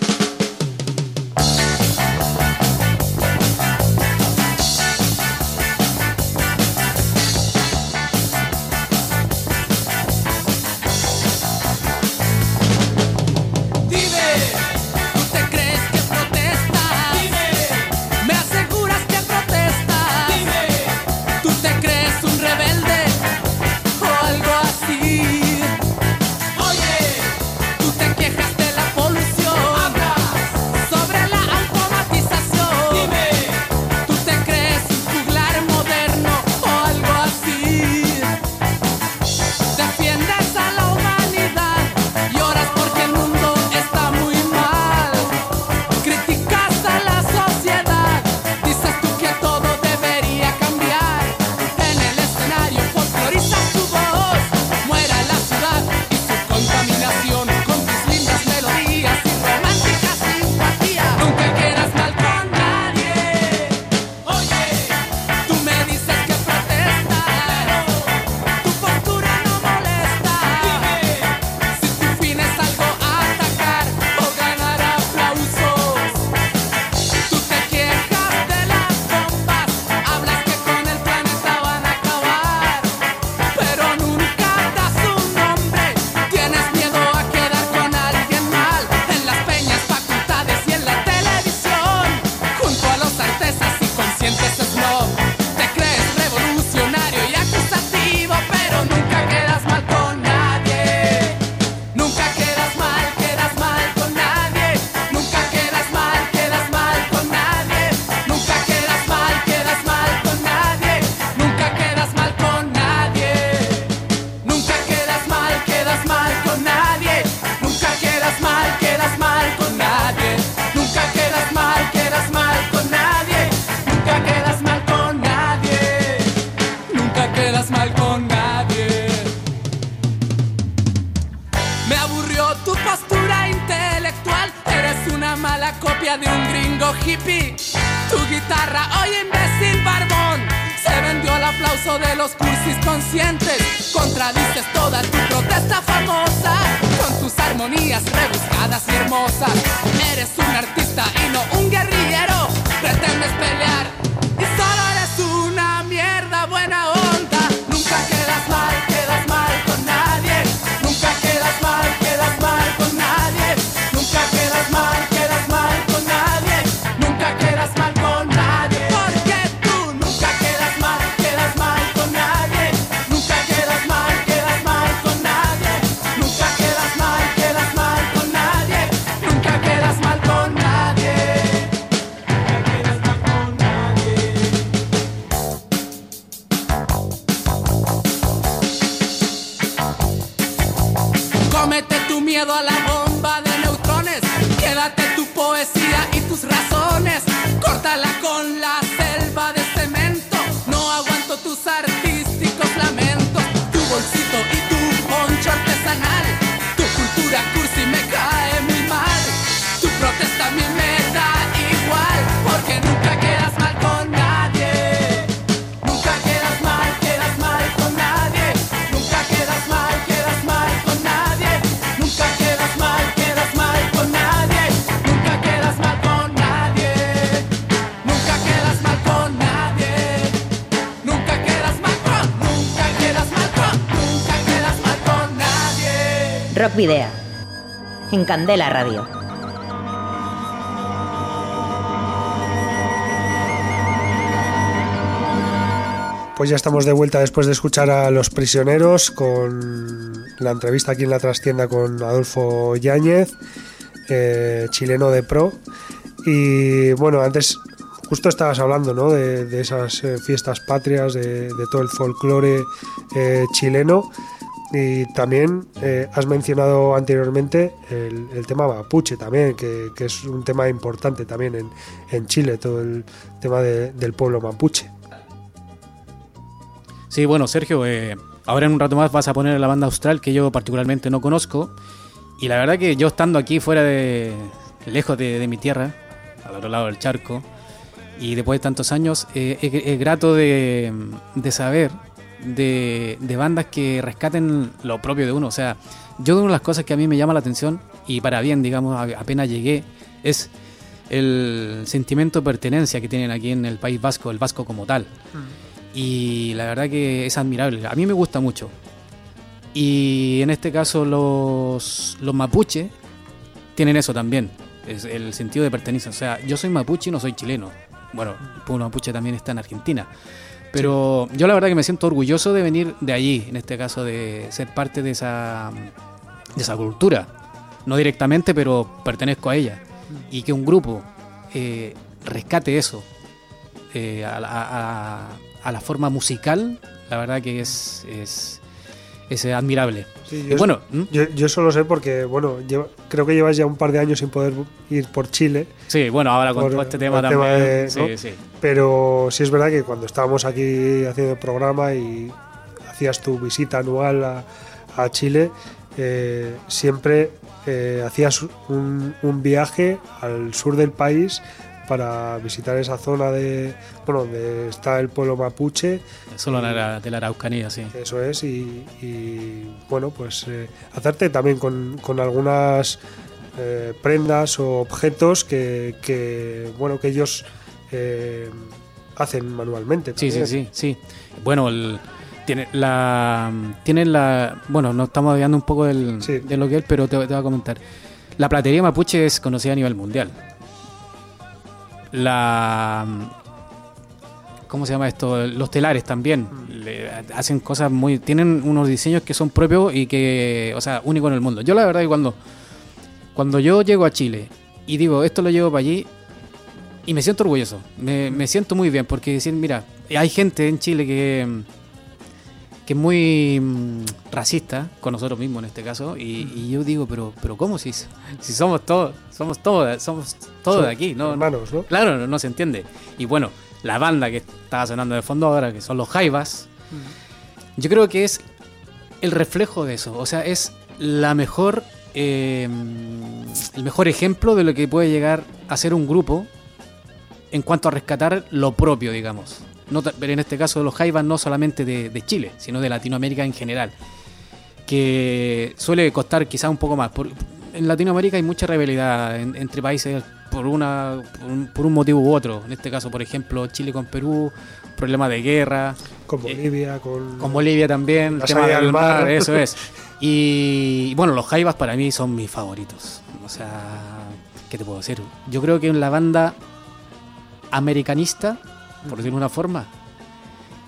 Video. En Candela Radio.
Pues ya estamos de vuelta después de escuchar a Los Prisioneros con la entrevista aquí en la trastienda con Adolfo Yáñez, eh, chileno de pro. Y bueno, antes justo estabas hablando ¿no? de, esas eh, fiestas patrias, de, de todo el folclore eh, chileno. Y también eh, has mencionado anteriormente el, el tema mapuche también, que, que es un tema importante también en, en Chile, todo el tema de- del pueblo mapuche.
Sí, bueno, Sergio, eh, ahora en un rato más vas a poner la banda austral que yo particularmente no conozco. Y la verdad que yo estando aquí fuera de. lejos de, de mi tierra, al otro lado del charco, y después de tantos años, eh, es, es grato de, de saber de, de bandas que rescaten lo propio de uno. O sea, yo una de las cosas que a mí me llama la atención, y para bien, digamos, apenas llegué, es el sentimiento de pertenencia que tienen aquí en el País Vasco, el vasco como tal. Y la verdad que es admirable. A mí me gusta mucho. Y en este caso los, los mapuche tienen eso también. Es el sentido de pertenencia. O sea, yo soy mapuche y no soy chileno. Bueno, el pueblo mapuche también está en Argentina. Pero yo la verdad que me siento orgulloso de venir de allí, en este caso de ser parte de esa, de esa cultura. No directamente, pero pertenezco a ella. Y que un grupo eh, rescate eso eh, a, la- a- a- a la forma musical, la verdad que es, es, es admirable.
Sí,
Y
yo,
bueno,
yo, yo solo sé porque, bueno, creo que llevas ya un par de años sin poder ir por Chile,
sí, bueno, ahora con
Por
todo este tema también.
tema de-
sí,
¿no?
sí.
pero sí es verdad que cuando estábamos aquí haciendo el programa y hacías tu visita anual a, a Chile, eh, siempre eh, hacías un, un viaje al sur del país para visitar esa zona de, bueno, donde está el pueblo mapuche
Solo de la, de la Araucanía, sí.
Eso es, y, y, bueno, pues eh, hacerte también con, con algunas eh, prendas o objetos que, que, bueno, que ellos eh, hacen manualmente.
Sí, sí, sí, sí. Bueno, el- tiene la tienen la bueno, nos estamos hablando un poco del,
Sí.
de lo que es, pero te, te voy a comentar. La platería mapuche es conocida a nivel mundial. La ¿cómo se llama esto? Los telares también le hacen cosas muy tienen unos diseños que son propios y que, o sea, únicos en el mundo. Yo la verdad que cuando cuando yo llego a Chile y digo, esto lo llevo para allí, y me siento orgulloso, me, me siento muy bien, porque decir, mira, hay gente en Chile que, que es muy mm, racista con nosotros mismos en este caso, y, y yo digo, pero, pero ¿cómo si, si somos todos, somos todos, somos todos de aquí, ¿no?
Hermanos, ¿no?
Claro, no, no se entiende. Y bueno, la banda que estaba sonando de fondo ahora, que son los Jaivas, yo creo que es el reflejo de eso. O sea, es la mejor. eh, el mejor ejemplo de lo que puede llegar a ser un grupo en cuanto a rescatar lo propio, digamos. No pero en este caso, los Jaivas no solamente de, de Chile, sino de Latinoamérica en general. Que suele costar quizá un poco más. En Latinoamérica hay mucha rivalidad en- entre países por, una, por, un, por un motivo u otro. En este caso, por ejemplo, Chile con Perú, problema de guerra.
Con
Eh,
Bolivia, con...
Con Bolivia también, el tema
al mar.
eso es. Y bueno, los Jaivas para mí son mis favoritos. O sea, ¿qué te puedo decir? Yo creo que en la banda americanista, por decirlo de una forma,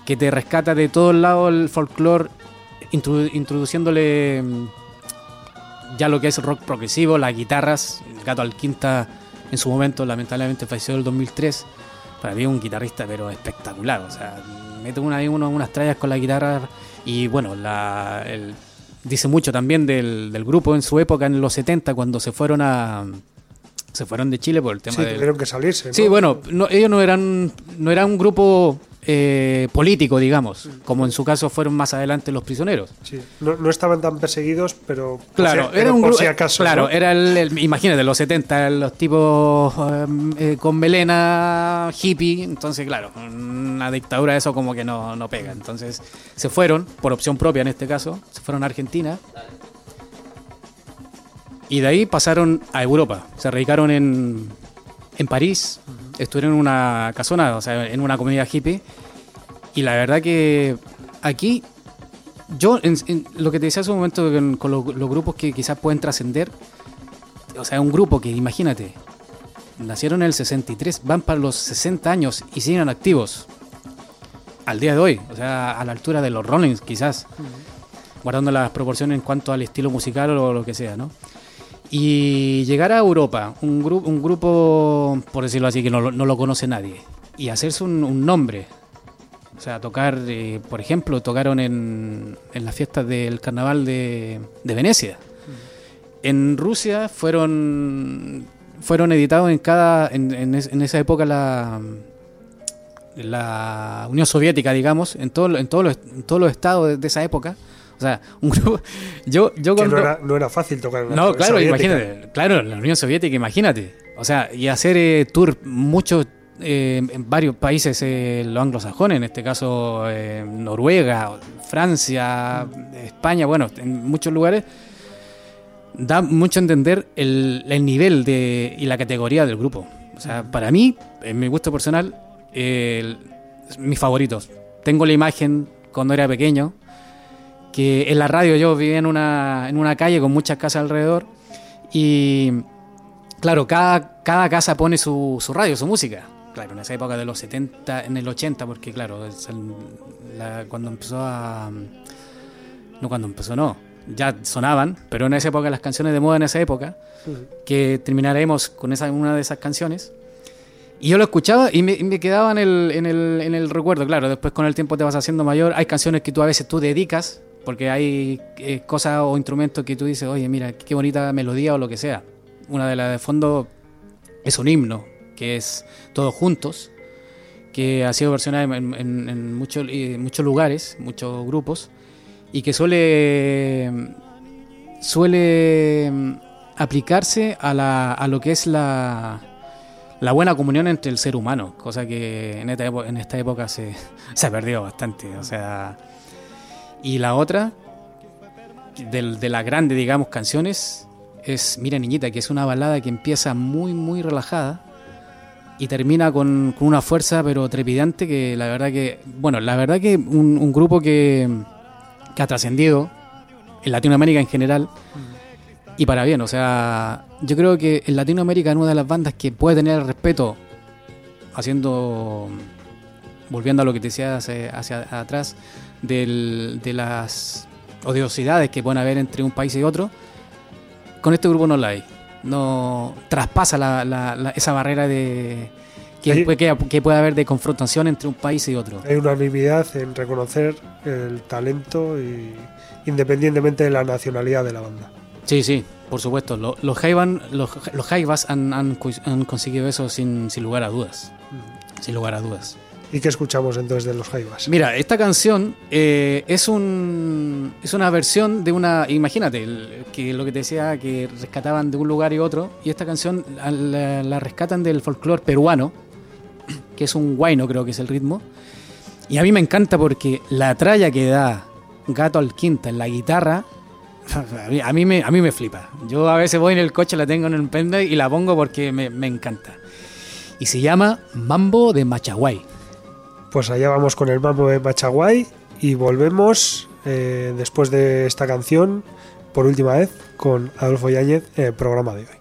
que te rescata de todos lados el folclore, introdu- introduciéndole mm, ya lo que es rock progresivo, las guitarras. El gato Alquinta en su momento, lamentablemente, falleció en el 2003. Para mí es un guitarrista, pero espectacular. O sea, mete una, uno, unas trallas con la guitarra y bueno, la, el- dice mucho también del, del grupo en su época, en los 70, cuando se fueron a se fueron de Chile por el tema
Sí,
del-
tuvieron que salirse. ¿no?
Sí, bueno, no, ellos no eran, no eran un grupo eh, político, digamos, como en su caso fueron más adelante los prisioneros.
Sí. No, no estaban tan perseguidos, pero por
Claro,
si-
era
pero
un
por
grupo.
si acaso.
claro,
¿no?
era el, el- imagínate, los 70, los tipos um, eh, con melena hippie. Entonces, claro, una dictadura, eso como que no, no pega. Entonces, se fueron, por opción propia en este caso, se fueron a Argentina. Y de ahí pasaron a Europa. Se radicaron en, en París. Estuvieron en una casona, o sea, en una comunidad hippie. Y la verdad que aquí yo, en- en lo que te decía hace un momento con, con los, los grupos que quizás pueden trascender, o sea, un grupo que, imagínate, nacieron en el 63, van para los 60 años y siguen activos al día de hoy, o sea, a la altura de los Rollins, quizás, guardando las proporciones en cuanto al estilo musical o lo que sea, ¿no? Y llegar a Europa, un, gru- un grupo, por decirlo así, que no, lo- no lo conoce nadie, y hacerse un, un nombre, o sea, tocar, eh, por ejemplo, tocaron en, en las fiestas del carnaval de, de Venecia. En Rusia fueron fueron editados en cada en, en es- en esa época la la Unión Soviética, digamos, en todo, en todos los, en todos los estados de, esa época. O sea, un grupo. Yo, yo
Que no era, no era fácil tocar en la
no, claro,
Soviética.
imagínate. Claro, la Unión Soviética, imagínate. O sea, y hacer eh, tour muchos eh, en varios países eh, los anglosajones, en este caso eh, Noruega, Francia, España, bueno, en muchos lugares, da mucho entender el, el nivel de, y la categoría del grupo. O sea, para mí, en mi gusto personal, mis favoritos. Tengo la imagen cuando era pequeño, que en la radio yo vivía en una, en una calle con muchas casas alrededor y claro, cada, cada casa pone su, su radio, su música. Claro, en esa época de los 70, en el 80, porque claro, es el- la- cuando empezó a... No cuando empezó, no. Ya sonaban, pero en esa época las canciones de moda en esa época, que terminaremos con esa, una de esas canciones. Y yo lo escuchaba y me, y me quedaba en el, en, el, en el recuerdo, claro, después con el tiempo te vas haciendo mayor, hay canciones que tú a veces tú dedicas, porque hay eh, cosas o instrumentos que tú dices, oye, mira, qué bonita melodía o lo que sea. Una de las de fondo es un himno, que es Todos Juntos, que ha sido versionado en, muchos, eh, muchos lugares, muchos grupos, y que suele, suele mm, aplicarse a, la, a lo que es la, la buena comunión entre el ser humano, cosa que en esta, época, en esta época se, se ha perdido bastante. O sea, y la otra, del- de, las grandes, digamos, canciones, es Mira Niñita, que es una balada que empieza muy, muy relajada y termina con, con una fuerza pero trepidante que la verdad que, bueno, la verdad que un, grupo que, que ha trascendido en Latinoamérica en general y para bien, o sea, yo creo que en Latinoamérica es una de las bandas que puede tener respeto haciendo, volviendo a lo que te decía hacia, hacia atrás, del- de las odiosidades que pueden haber entre un país y otro, con este grupo no la hay. No traspasa la- la- la- esa barrera de que, puede- que, que puede haber de confrontación entre un país y otro.
Hay unanimidad en reconocer el talento y independientemente de la nacionalidad de la banda.
Sí, sí, por supuesto. Lo- Los, Jaiban- los, los Jaivas han, han cu- han conseguido eso sin, sin lugar a dudas. Sin lugar a dudas.
¿Y qué escuchamos entonces de los Jaivas?
Mira, esta canción eh, es un es una versión de una. Imagínate, que lo que te decía, que rescataban de un lugar y otro, y esta canción la, rescatan del folclore peruano, que es un guayno, creo que es el ritmo. Y a mí me encanta porque la tralla que da Gato al Quinta en la guitarra, a mí, a mí me, a mí me flipa. Yo a veces voy en el coche, la tengo en el pendrive y la pongo porque me, me encanta. Y se llama Mambo de Machaguay.
Pues allá vamos con el mambo de Machaguay y volvemos eh, después de esta canción por última vez con Adolfo Yáñez en el programa de hoy.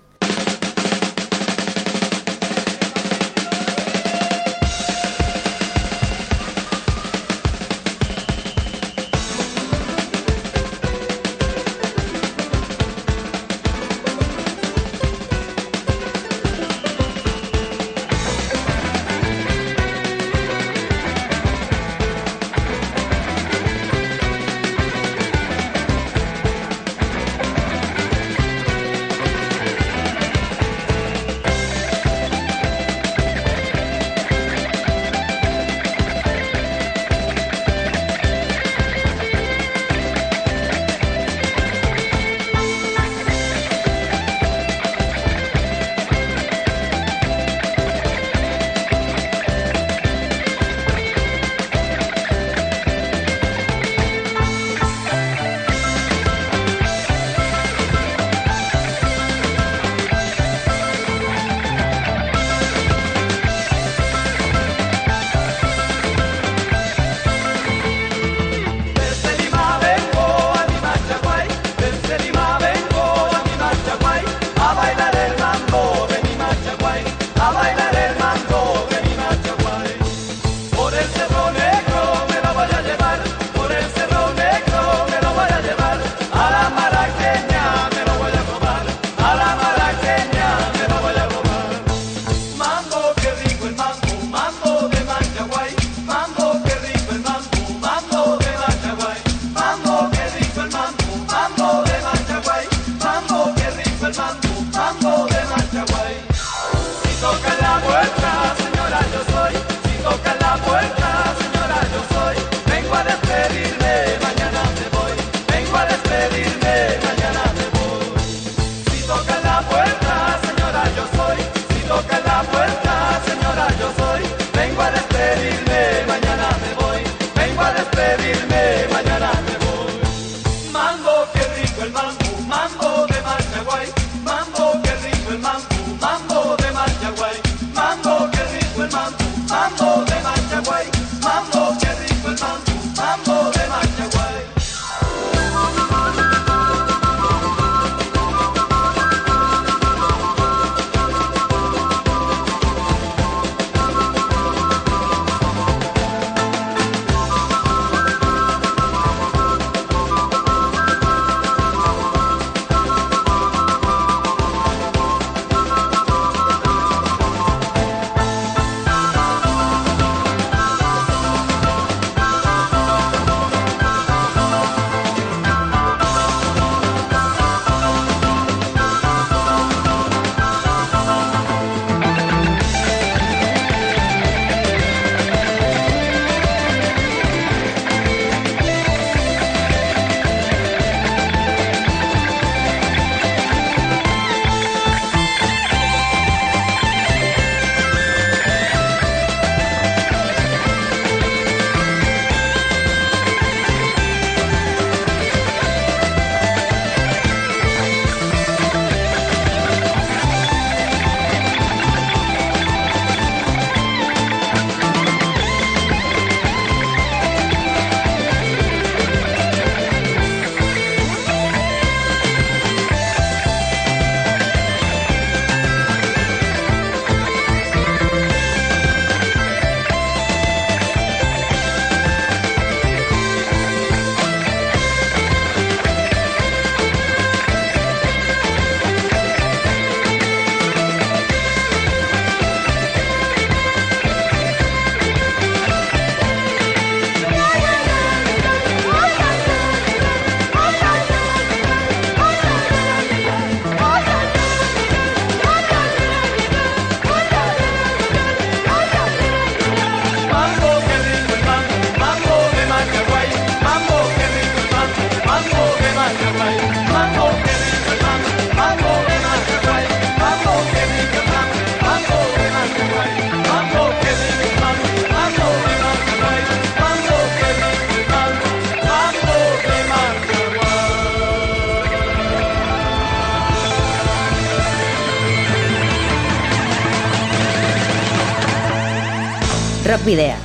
Video.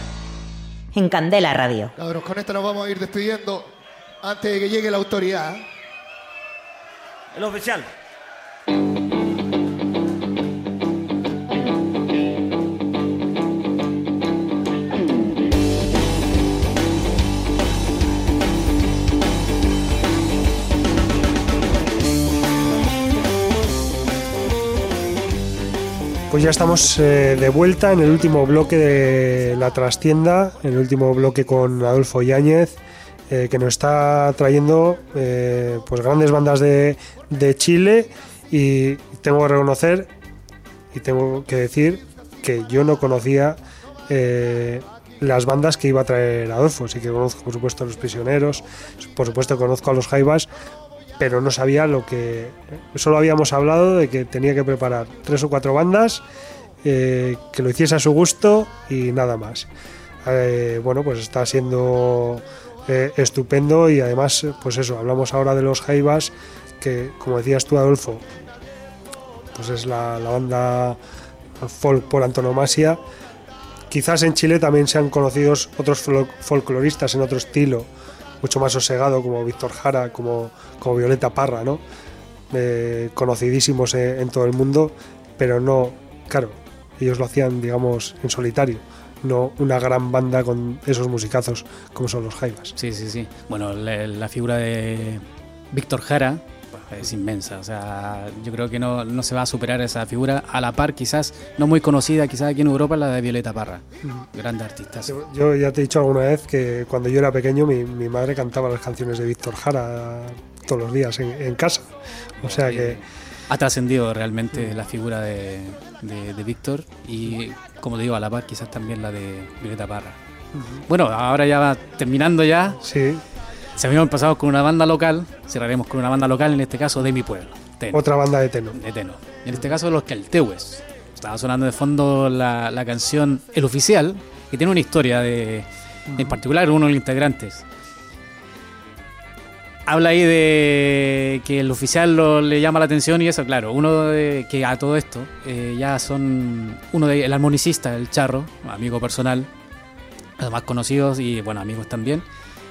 En Candela Radio.
Cabros, con esto nos vamos a ir despidiendo antes de que llegue la autoridad. ¿eh?
El oficial.
Pues ya estamos eh, de vuelta en el último bloque de la trastienda, en el último bloque con Adolfo Yáñez, eh, que nos está trayendo eh, pues grandes bandas de, de Chile y tengo que reconocer y tengo que decir que yo no conocía las bandas que iba a traer Adolfo. Sí que conozco, por supuesto, a los prisioneros, por supuesto, conozco a los Jaivas, pero no sabía lo que. Solo habíamos hablado de que tenía que preparar tres o cuatro bandas, eh, que lo hiciese a su gusto y nada más. Eh, bueno, pues está siendo eh, estupendo y además, pues eso, hablamos ahora de los Jaivas, que como decías tú, Adolfo, pues es la, la banda folk por antonomasia. Quizás en Chile también sean conocidos otros fol- folcloristas en otro estilo, mucho más sosegado, como Víctor Jara, como, como Violeta Parra, ¿no? Eh, conocidísimos en, todo el mundo, pero no, claro, ellos lo hacían, digamos, en solitario, no una gran banda con esos musicazos como son los Jaivas.
Sí, sí, sí. Bueno, la, la figura de Víctor Jara es inmensa. O sea, yo creo que no, no se va a superar esa figura. A la par, quizás, no muy conocida, quizás aquí en Europa, la de Violeta Parra. Grandes artistas.
Yo, yo ya te he dicho alguna vez que cuando yo era pequeño mi, mi madre cantaba las canciones de Víctor Jara todos los días en, en casa. O sea que
Ha trascendido realmente la figura de, de- de Víctor y, como te digo, a la par, quizás también la de Violeta Parra. Bueno, ahora ya va terminando ya.
sí,
Si habíamos empezado con una banda local, cerraremos con una banda local, en este caso de mi pueblo, Teno.
otra banda de Teno.
de Teno. En este caso, los Caltehues. Estaba sonando de fondo la, la canción El Oficial, que tiene una historia de, en particular, uno de los integrantes. Habla ahí de que el oficial lo- le llama la atención y eso, claro, uno de, que a todo esto eh, ya son uno de el armonicista, el Charro, amigo personal, los más conocidos y bueno, amigos también.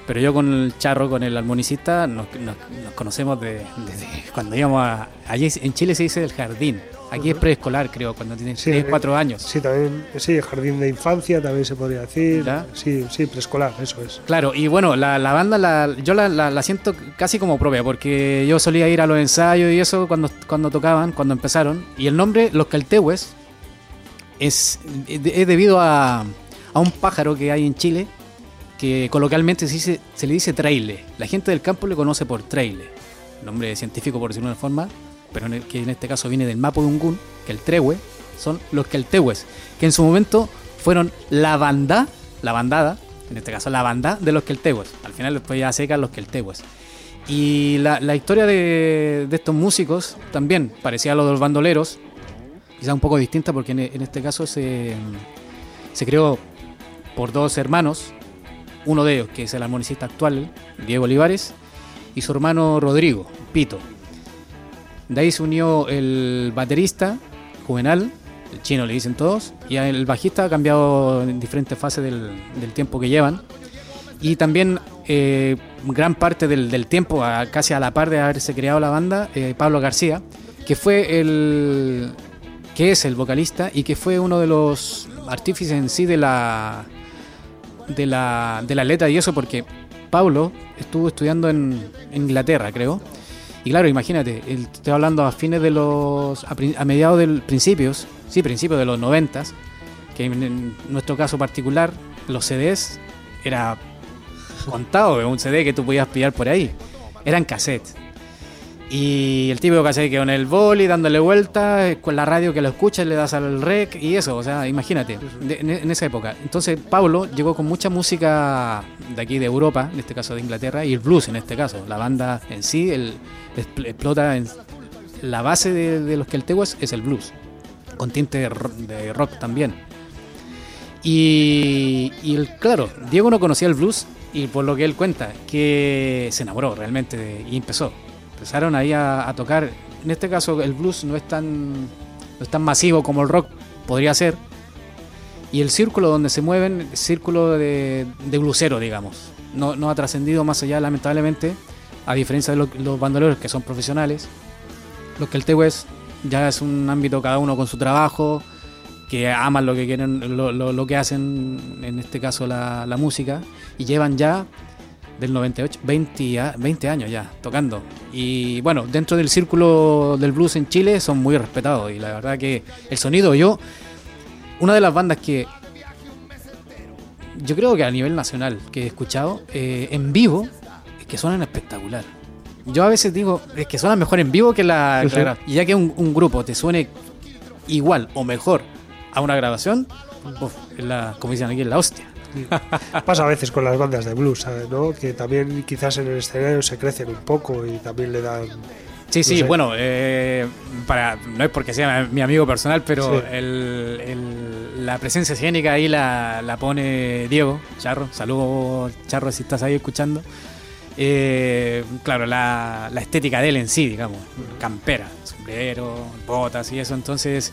Pero yo con el Charro, con el armonicista, nos, nos- nos conocemos de- desde cuando íbamos a... Allí en Chile se dice el jardín. Aquí es preescolar, creo, cuando tienen
Sí,
3,
eh,
4 años.
Sí, también, sí, jardín de infancia también se podría decir.
¿Ya?
Sí, sí, preescolar, eso es.
Claro, y bueno, la, la banda la, yo la, la- la siento casi como propia, porque yo solía ir a los ensayos y eso cuando, cuando tocaban, cuando empezaron. Y el nombre, Los Caltehues, es, es debido a, a un pájaro que hay en Chile, que coloquialmente se, le dice traile. La gente del campo le conoce por traile, nombre científico por decirlo de una forma, pero que en este caso viene del mapo de Ungun, que el trehue, son los Caltehues, que en su momento fueron la banda, la bandada, en este caso la banda de los Keltehues. Al final después ya secan los Keltehues. Y la, historia de, de estos músicos también parecía a lo de los bandoleros, quizá un poco distinta porque en, en este caso se, se creó por dos hermanos, uno de ellos que es el armonicista actual, Diego Olivares, y su hermano Rodrigo, Pito. De ahí se unió el baterista, Juvenal, el chino le dicen todos, y el bajista ha cambiado en diferentes fases del, tiempo que llevan. Y también eh, gran parte del, tiempo, casi a la par de haberse creado la banda, eh, Pablo García, que fue el que es el vocalista y que fue uno de los artífices en sí de la de la, de la letra y eso porque Pablo estuvo estudiando en, Inglaterra, creo. Y claro, imagínate, estoy hablando a fines de los. a, mediados del principios, sí, principios de los noventas, que en, en nuestro caso particular, los CDs era contado, un CD que tú podías pillar por ahí. Eran cassettes. Y el típico cassette que con el boli dándole vuelta, eh, con la radio que lo escuchas, le das al rec y eso, o sea, imagínate, de- en, esa época. Entonces Pablo llegó con mucha música de aquí de Europa, en este caso de Inglaterra, y el blues en este caso. La banda en sí el, expl- explota en la base de, de los Keltehues es el blues, con tinte de ro- de rock también. Y, y el, claro, Diego no conocía el blues y por lo que él cuenta, que se enamoró realmente y empezó. Empezaron ahí a, a tocar. En este caso el blues no es tan, no es tan masivo como el rock podría ser. Y el círculo donde se mueven, círculo de, de blusero, digamos. No, no ha trascendido más allá, lamentablemente, a diferencia de lo- los bandoleros que son profesionales. Los que el Tehues ya es un ámbito cada uno con su trabajo, que aman lo que quieren, lo, lo- lo que hacen, en este caso la, la música, y llevan ya del 98, 20, a- 20 años ya tocando. Y bueno, dentro del círculo del blues en Chile son muy respetados, y la verdad que el sonido, yo, una de las bandas que yo creo que a nivel nacional que he escuchado eh, en vivo es que suenan espectacular. Yo a veces digo, es que suenan mejor en vivo que la.
Sí, sí.
la gra- y ya que un, un grupo te suene igual o mejor a una grabación, uf, la, como dicen aquí, es la hostia.
Pasa a veces con las bandas de blues, ¿sabes? ¿no? Que también quizás en el escenario se crecen un poco y también le dan...
Sí, sí,
No sé.
bueno, eh, para, no es porque sea mi amigo personal, pero
Sí.
el- el- la presencia escénica ahí la, la pone Diego, Charro. Saludos, Charro, si estás ahí escuchando. Eh, claro, la, la estética de él en sí, digamos, campera, sombrero, botas y eso. Entonces,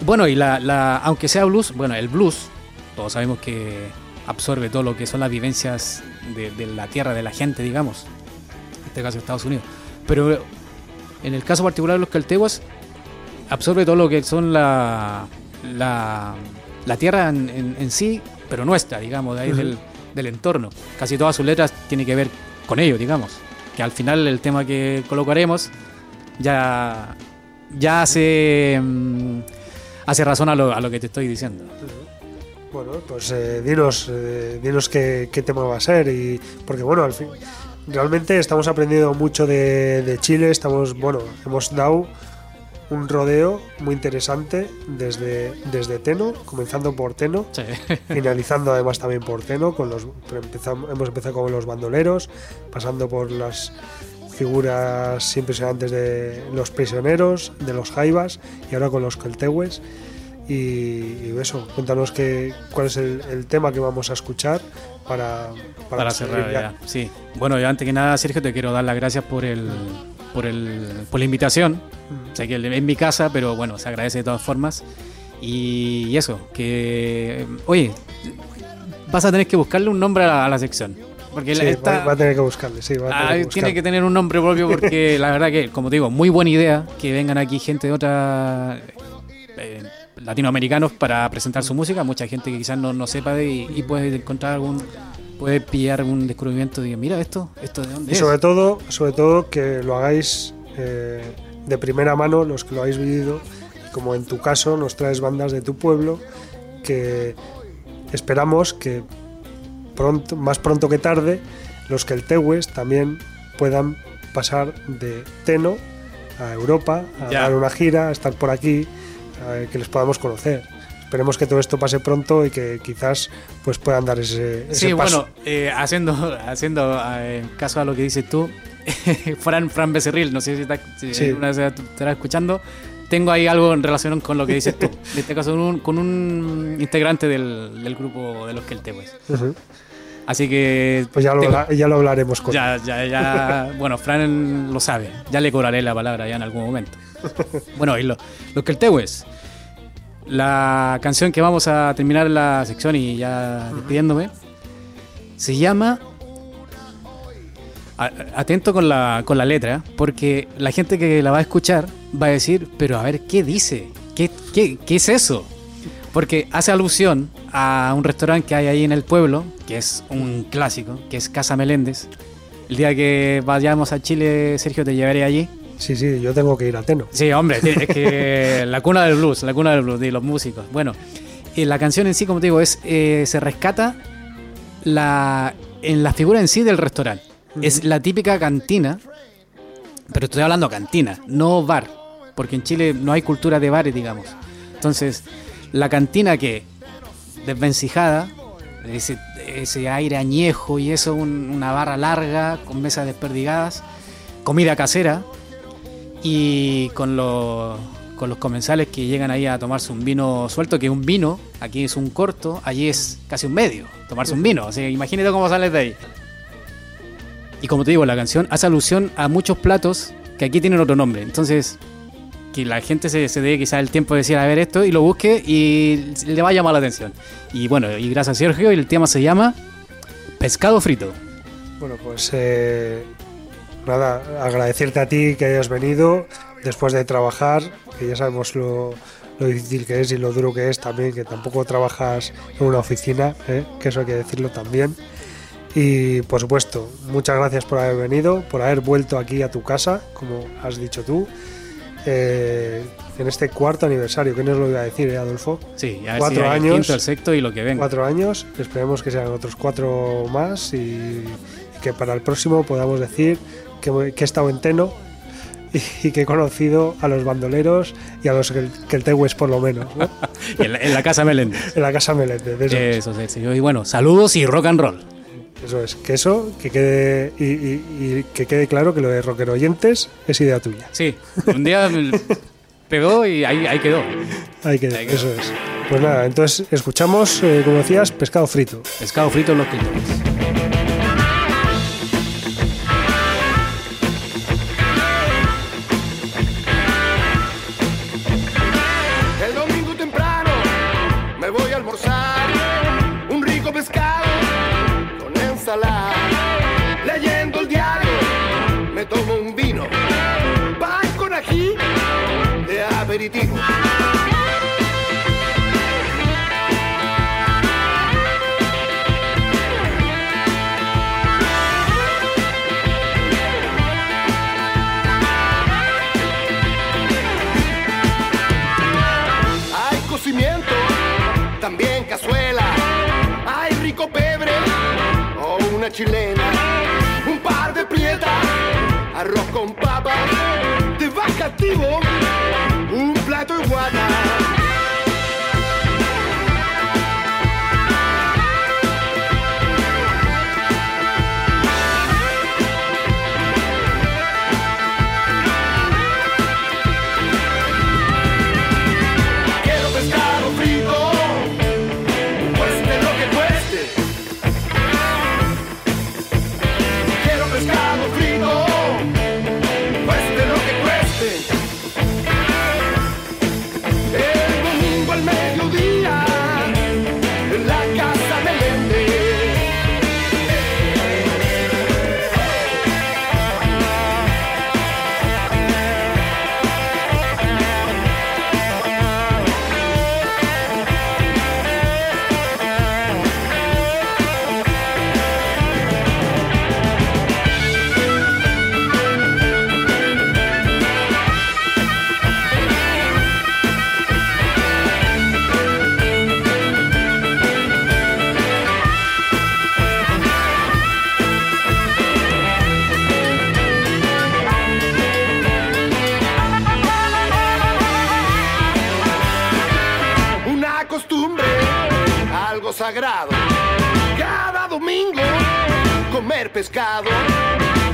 bueno, y la, la, aunque sea blues, bueno, el blues, todos sabemos que absorbe todo lo que son las vivencias de, de la tierra, de la gente, digamos. En este caso, Estados Unidos. Pero en el caso particular de los calteguas, absorbe todo lo que son la, la, la tierra en, en- en sí, pero nuestra, digamos, de ahí del, del entorno. Casi todas sus letras tienen que ver con ello, digamos. Que al final el tema que colocaremos ya, ya hace, mm, hace razón a lo, a lo que te estoy diciendo.
Bueno, pues eh, dinos, eh, dinos qué, qué tema va a ser y porque bueno, al fin, realmente estamos aprendiendo mucho de, de Chile, estamos, bueno, hemos dado un rodeo muy interesante desde, desde Teno, comenzando por Teno,
Sí.
finalizando además también por Teno, con los, pero empezam- hemos empezado con los bandoleros, pasando por las figuras impresionantes de los prisioneros, de los jaivas y ahora con los caltehues. Y, y eso, cuéntanos qué, cuál es el, el tema que vamos a escuchar para, para,
cerrar ya. Sí. Bueno, yo antes que nada, Sergio, te quiero dar las gracias por el por el por la invitación. Sé que es mi casa, pero bueno, se agradece de todas formas. Y, y eso, que oye, vas a tener que buscarle un nombre a la, a la sección. Porque
Sí,
esta-
va, a tener que buscarle, sí, va a tener
Ah,
que
tiene
buscarle.
que tener un nombre propio porque la verdad que, como te digo, muy buena idea que vengan aquí gente de otra latinoamericanos para presentar su música. Mucha gente que quizás no, no sepa de, y, y puede encontrar algún, puede pillar algún descubrimiento y mira esto, esto de dónde
Y
es.
sobre todo, sobre todo que lo hagáis eh, de primera mano, los que lo habéis vivido, como en tu caso nos traes bandas de tu pueblo, que esperamos que pronto, más pronto que tarde, los que el Tehues también puedan pasar de Teno a Europa, a
Ya.
dar una gira, a estar por aquí, que les podamos conocer. Esperemos que todo esto pase pronto y que quizás pues puedan dar ese, ese
Sí,
paso.
bueno, eh, haciendo, haciendo eh, caso a lo que dices tú, Fran, Fran Becerril, no sé si, está, si
Sí.
una vez te estarás escuchando, tengo ahí algo en relación con lo que dices tú. En este caso, con un, con un integrante del, del grupo de los Keltehues.
Ujú.
Así que.
Pues ya lo,
tengo-
ya lo hablaremos con
ya, ya, ya. Bueno, Fran lo sabe. Ya le cobraré la palabra ya en algún momento. Bueno, y lo- los Keltehues. La canción que vamos a terminar la sección y ya despidiéndome se llama. A- Atento con la, con la letra, porque la gente que la va a escuchar va a decir, pero a ver, ¿qué dice? ¿Qué, qué, qué es eso? Porque hace alusión a un restaurante que hay ahí en el pueblo, que es un clásico, que es Casa Meléndez. El día que vayamos a Chile, Sergio, te llevaré allí.
Sí, sí, yo tengo que ir a Teno.
Sí, hombre, es que la cuna del blues, la cuna del blues, de los músicos. Bueno, y la canción en sí, como te digo, es eh, se rescata la, en la figura en sí del restaurante. Es la típica cantina, pero estoy hablando cantina, no bar, porque en Chile no hay cultura de bares, digamos. Entonces, la cantina que, desvencijada, ese, ese aire añejo y eso, un- una barra larga con mesas desperdigadas, comida casera y con los, con los comensales que llegan ahí a tomarse un vino suelto, que un vino, aquí es un corto, allí es casi un medio, tomarse un vino. O sea, imagínate cómo sales de ahí. Y como te digo, la canción hace alusión a muchos platos que aquí tienen otro nombre. Entonces, que la gente se, se dé quizás el tiempo de decir a ver esto y lo busque y le va a llamar la atención. Y bueno, y gracias Sergio, y el tema se llama Pescado Frito.
Bueno, pues eh, nada, agradecerte a ti que hayas venido después de trabajar, que ya sabemos lo, lo difícil que es y lo duro que es también, que tampoco trabajas en una oficina, ¿eh? que eso hay que decirlo también. Y por supuesto, muchas gracias por haber venido, por haber vuelto aquí a tu casa, como has dicho tú, eh, en este cuarto aniversario. ¿Qué nos lo iba a decir, eh, Adolfo?
Sí, a ver
Cuatro
si hay el
años.
quinto, el sexto y lo que venga.
cuatro años. Esperemos que sean otros cuatro más y que para el próximo podamos decir que, que he estado en Teno y, y que he conocido a los bandoleros y a los que el Tehues por lo menos, ¿no?
En, la, en la casa Meléndez.
en la casa Meléndez. Eso, es,
Eso es, Sergio. Y bueno, saludos y rock and roll.
eso es. Que eso, que quede, y, y- y que quede claro que lo de rockero oyentes es idea tuya.
Sí, un día pegó y ahí, ahí quedó.
Ahí queda, eso es. Pues nada, entonces escuchamos, eh, como decías, pescado frito.
Pescado frito en los que
chilena, un par de prietas, arroz con papas, te vas castigo, un plato de.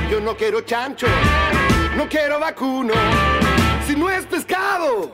Yo no quiero chancho, no quiero vacuno. Si no es pescado,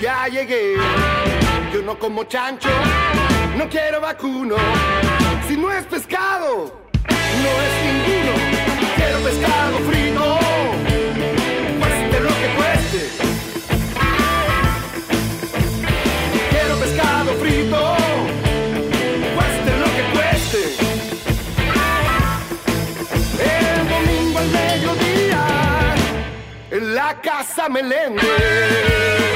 ya llegué. Yo no como chancho, no quiero vacuno. Si no es pescado, no es ninguno. Quiero pescado frito, cueste lo que cueste. Quiero pescado frito, cueste lo que cueste. El domingo al mediodía, en la casa Meléndez.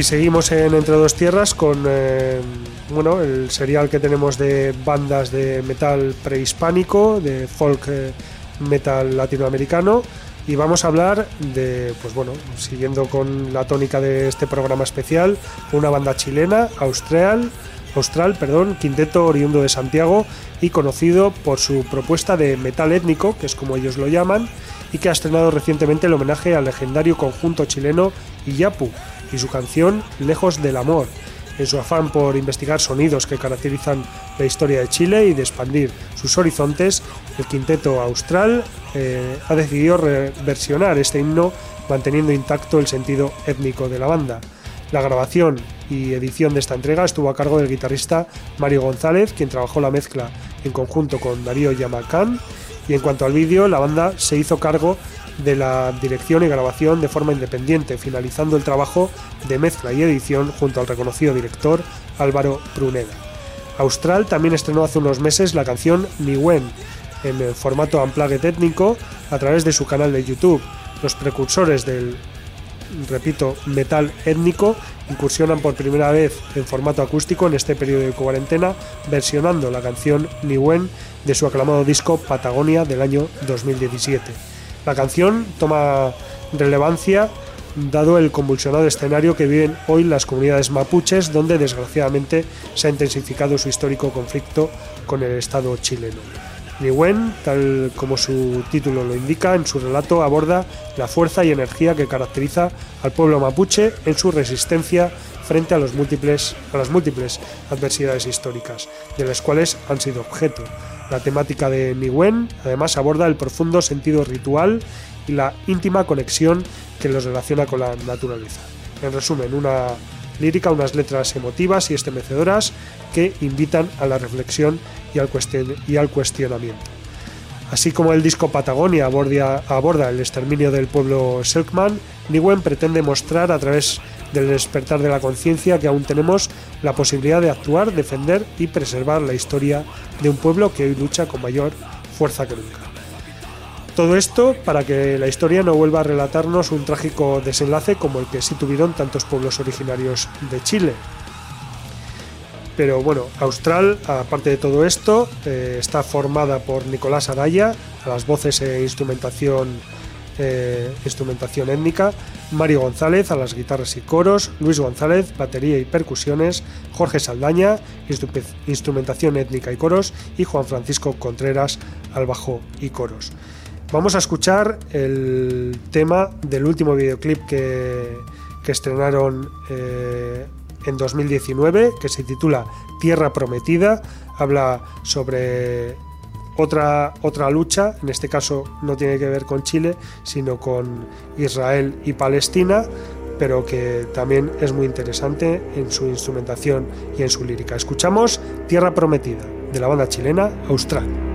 Y seguimos en Entre Dos Tierras con eh, bueno, el serial que tenemos de bandas de metal prehispánico, de folk eh, metal latinoamericano. Y vamos a hablar de, pues bueno, siguiendo con la tónica de este programa especial, una banda chilena, austral, austral, perdón, quinteto oriundo de Santiago y conocido por su propuesta de metal étnico, que es como ellos lo llaman, y que ha estrenado recientemente el homenaje al legendario conjunto chileno Iyapu y su canción Lejos del Amor, en su afán por investigar sonidos que caracterizan la historia de Chile y de expandir sus horizontes, el quinteto austral eh, ha decidido reversionar este himno manteniendo intacto el sentido étnico de la banda. La grabación y edición de esta entrega estuvo a cargo del guitarrista Mario González, quien trabajó la mezcla en conjunto con Darío Yamacán. Y en cuanto al vídeo, la banda se hizo cargo de la dirección y grabación de forma independiente, finalizando el trabajo de mezcla y edición junto al reconocido director Álvaro Pruneda. Austral también estrenó hace unos meses la canción Ni Wen en formato unplugged étnico a través de su canal de YouTube. Los precursores del, repito, metal étnico incursionan por primera vez en formato acústico en este periodo de cuarentena, versionando la canción Ni Wen de su aclamado disco Patagonia del año 2017. La canción toma relevancia dado el convulsionado escenario que viven hoy las comunidades mapuches, donde desgraciadamente se ha intensificado su histórico conflicto con el Estado chileno. Niwen, tal como su título lo indica, en su relato aborda la fuerza y energía que caracteriza al pueblo mapuche en su resistencia frente a, las múltiples adversidades históricas, de las cuales han sido objeto. La temática de Niwen además aborda el profundo sentido ritual y la íntima conexión que los relaciona con la naturaleza. En resumen, una lírica, unas letras emotivas y estremecedoras que invitan a la reflexión y al cuestionamiento. Así como el disco Patagonia aborda, el exterminio del pueblo Selkman, Niwen pretende mostrar a través del despertar de la conciencia que aún tenemos la posibilidad de actuar, defender y preservar la historia de un pueblo que hoy lucha con mayor fuerza que nunca. Todo esto para que la historia no vuelva a relatarnos un trágico desenlace como el que sí tuvieron tantos pueblos originarios de Chile. Pero bueno, Austral, aparte de todo esto, eh, está formada por Nicolás Araya, a las voces e instrumentación, eh, instrumentación étnica, Mario González a las guitarras y coros, Luis González, batería y percusiones, Jorge Saldaña, instru- instrumentación étnica y coros, y Juan Francisco Contreras al bajo y coros. Vamos a escuchar el tema del último videoclip que, que estrenaron eh, en 2019, que se titula Tierra Prometida. Habla sobre otra, otra lucha, en este caso no tiene que ver con Chile, sino con Israel y Palestina, pero que también es muy interesante en su instrumentación y en su lírica. Escuchamos Tierra Prometida, de la banda chilena Austral.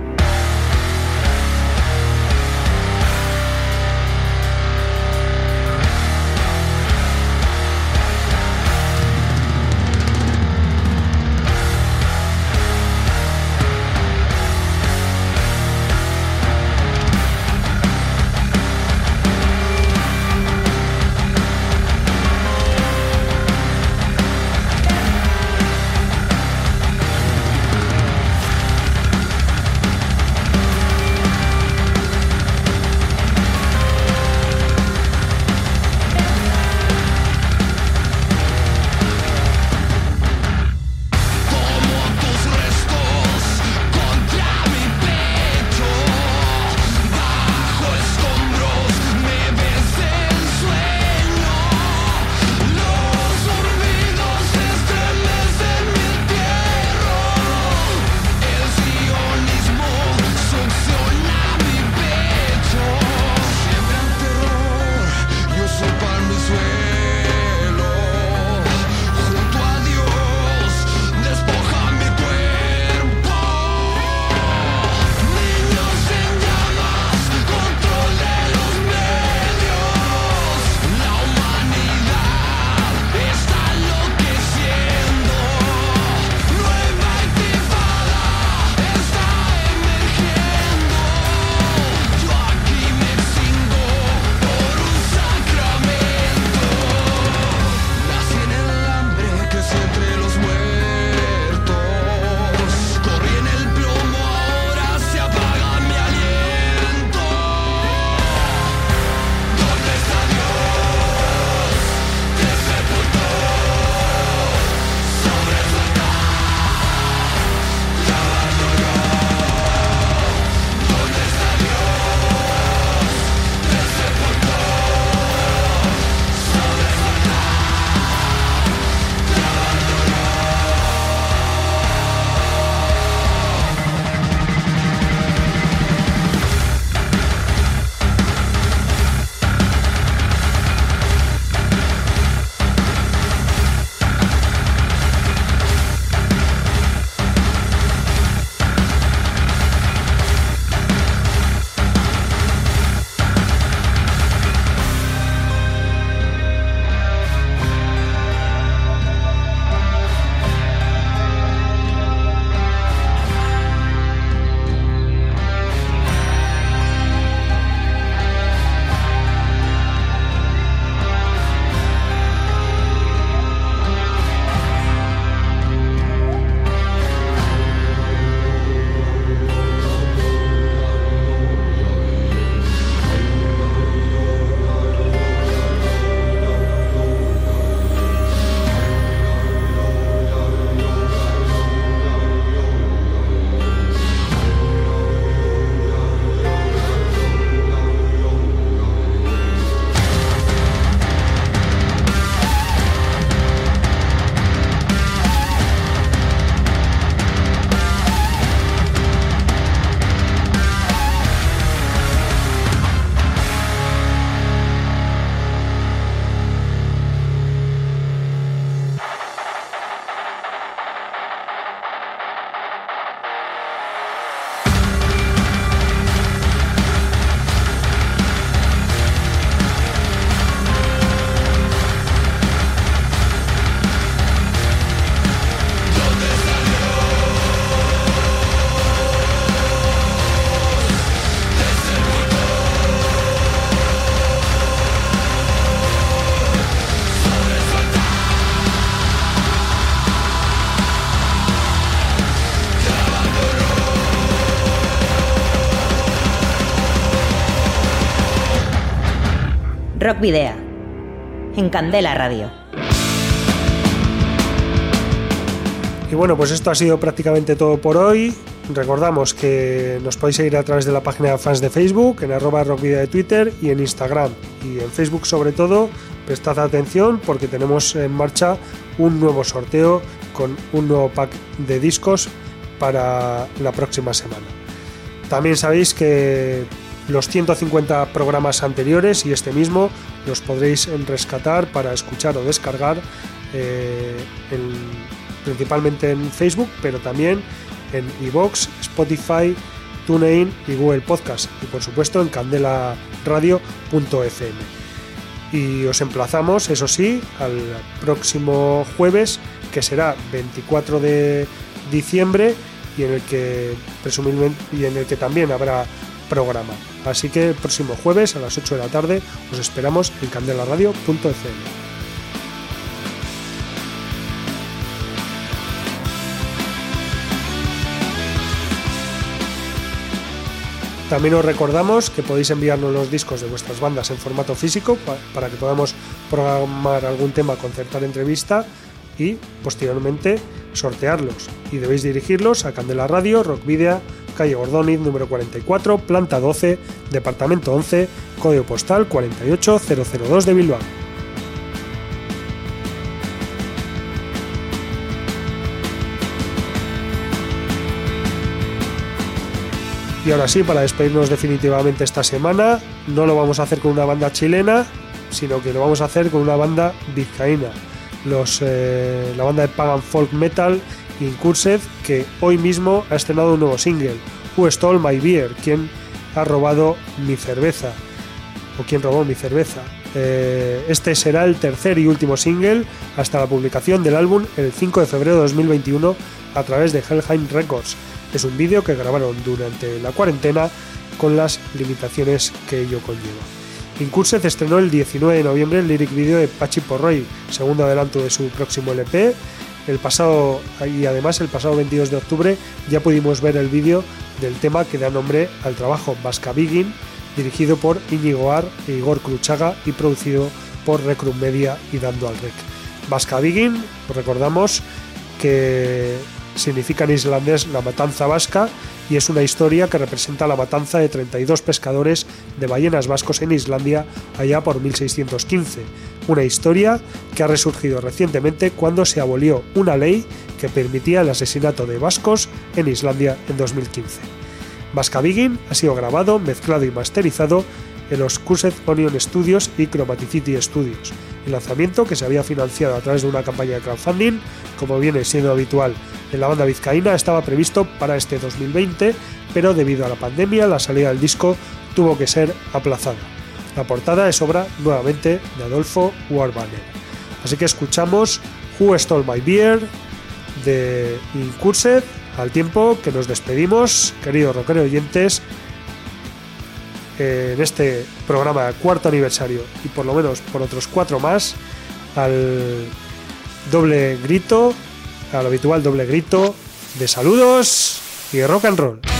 Rock Video. En Candela Radio.
Y bueno, pues esto ha sido prácticamente todo por hoy. Recordamos que nos podéis seguir a través de la página de fans de Facebook, en arroba rockvideo de Twitter y en Instagram. Y en Facebook sobre todo, prestad atención porque tenemos en marcha un nuevo sorteo con un nuevo pack de discos para la próxima semana. También sabéis que los 150 programas anteriores y este mismo los podréis rescatar para escuchar o descargar eh, en- principalmente en Facebook, pero también en iVoox, Spotify, TuneIn y Google Podcast y por supuesto en candelaradio.fm. Y os emplazamos, eso sí, al próximo jueves, que será 24 de diciembre y en el que presumiblemente y en el que también habrá programa. Así que el próximo jueves a las 8 de la tarde os esperamos en candelaradio.fm. También os recordamos que podéis enviarnos los discos de vuestras bandas en formato físico pa- para que podamos programar algún tema, concertar entrevista y posteriormente sortearlos. Y debéis dirigirlos a Candela Radio, Rock calle Gordoniz, número 44, planta 12, departamento 11, código postal 48002 de Bilbao. Y ahora sí, para despedirnos definitivamente esta semana, no lo vamos a hacer con una banda chilena, sino que lo vamos a hacer con una banda vizcaína. Los, eh, la banda de Pagan Folk Metal Incursed, que hoy mismo ha estrenado un nuevo single, Who Stole My Beer, quien ha robado mi cerveza, o quien robó mi cerveza. Eh, este será el tercer y último single hasta la publicación del álbum el 5 de febrero de 2021 a través de Hellheim Records. Es un vídeo que grabaron durante la cuarentena con las limitaciones que ello conlleva. Incursed estrenó el 19 de noviembre el lyric video de Pachi Porroy, segundo adelanto de su próximo LP. El pasado y además el pasado 22 de octubre ya pudimos ver el vídeo del tema que da nombre al trabajo Vasca Begin, dirigido por Íñigo Ar e Igor Cruchaga y producido por Recrum Media y Dando al Rec. Vasca os recordamos que significa en islandés la matanza vasca y es una historia que representa la matanza de 32 pescadores de ballenas vascos en Islandia allá por 1615. Una historia que ha resurgido recientemente cuando se abolió una ley que permitía el asesinato de vascos en Islandia en 2015. Vasca Begin ha sido grabado, mezclado y masterizado en los Cursed Onion Studios y Chromaticity Studios. El lanzamiento, que se había financiado a través de una campaña de crowdfunding, como viene siendo habitual en la banda vizcaína, estaba previsto para este 2020, pero debido a la pandemia la salida del disco tuvo que ser aplazada. La portada es obra nuevamente de Adolfo Warbanner. Así que escuchamos Who Stole My Beer de Incursed al tiempo que nos despedimos, queridos rockeros oyentes, en este programa cuarto aniversario y por lo menos por otros cuatro más al doble grito, al habitual doble grito de saludos y rock and roll.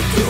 to do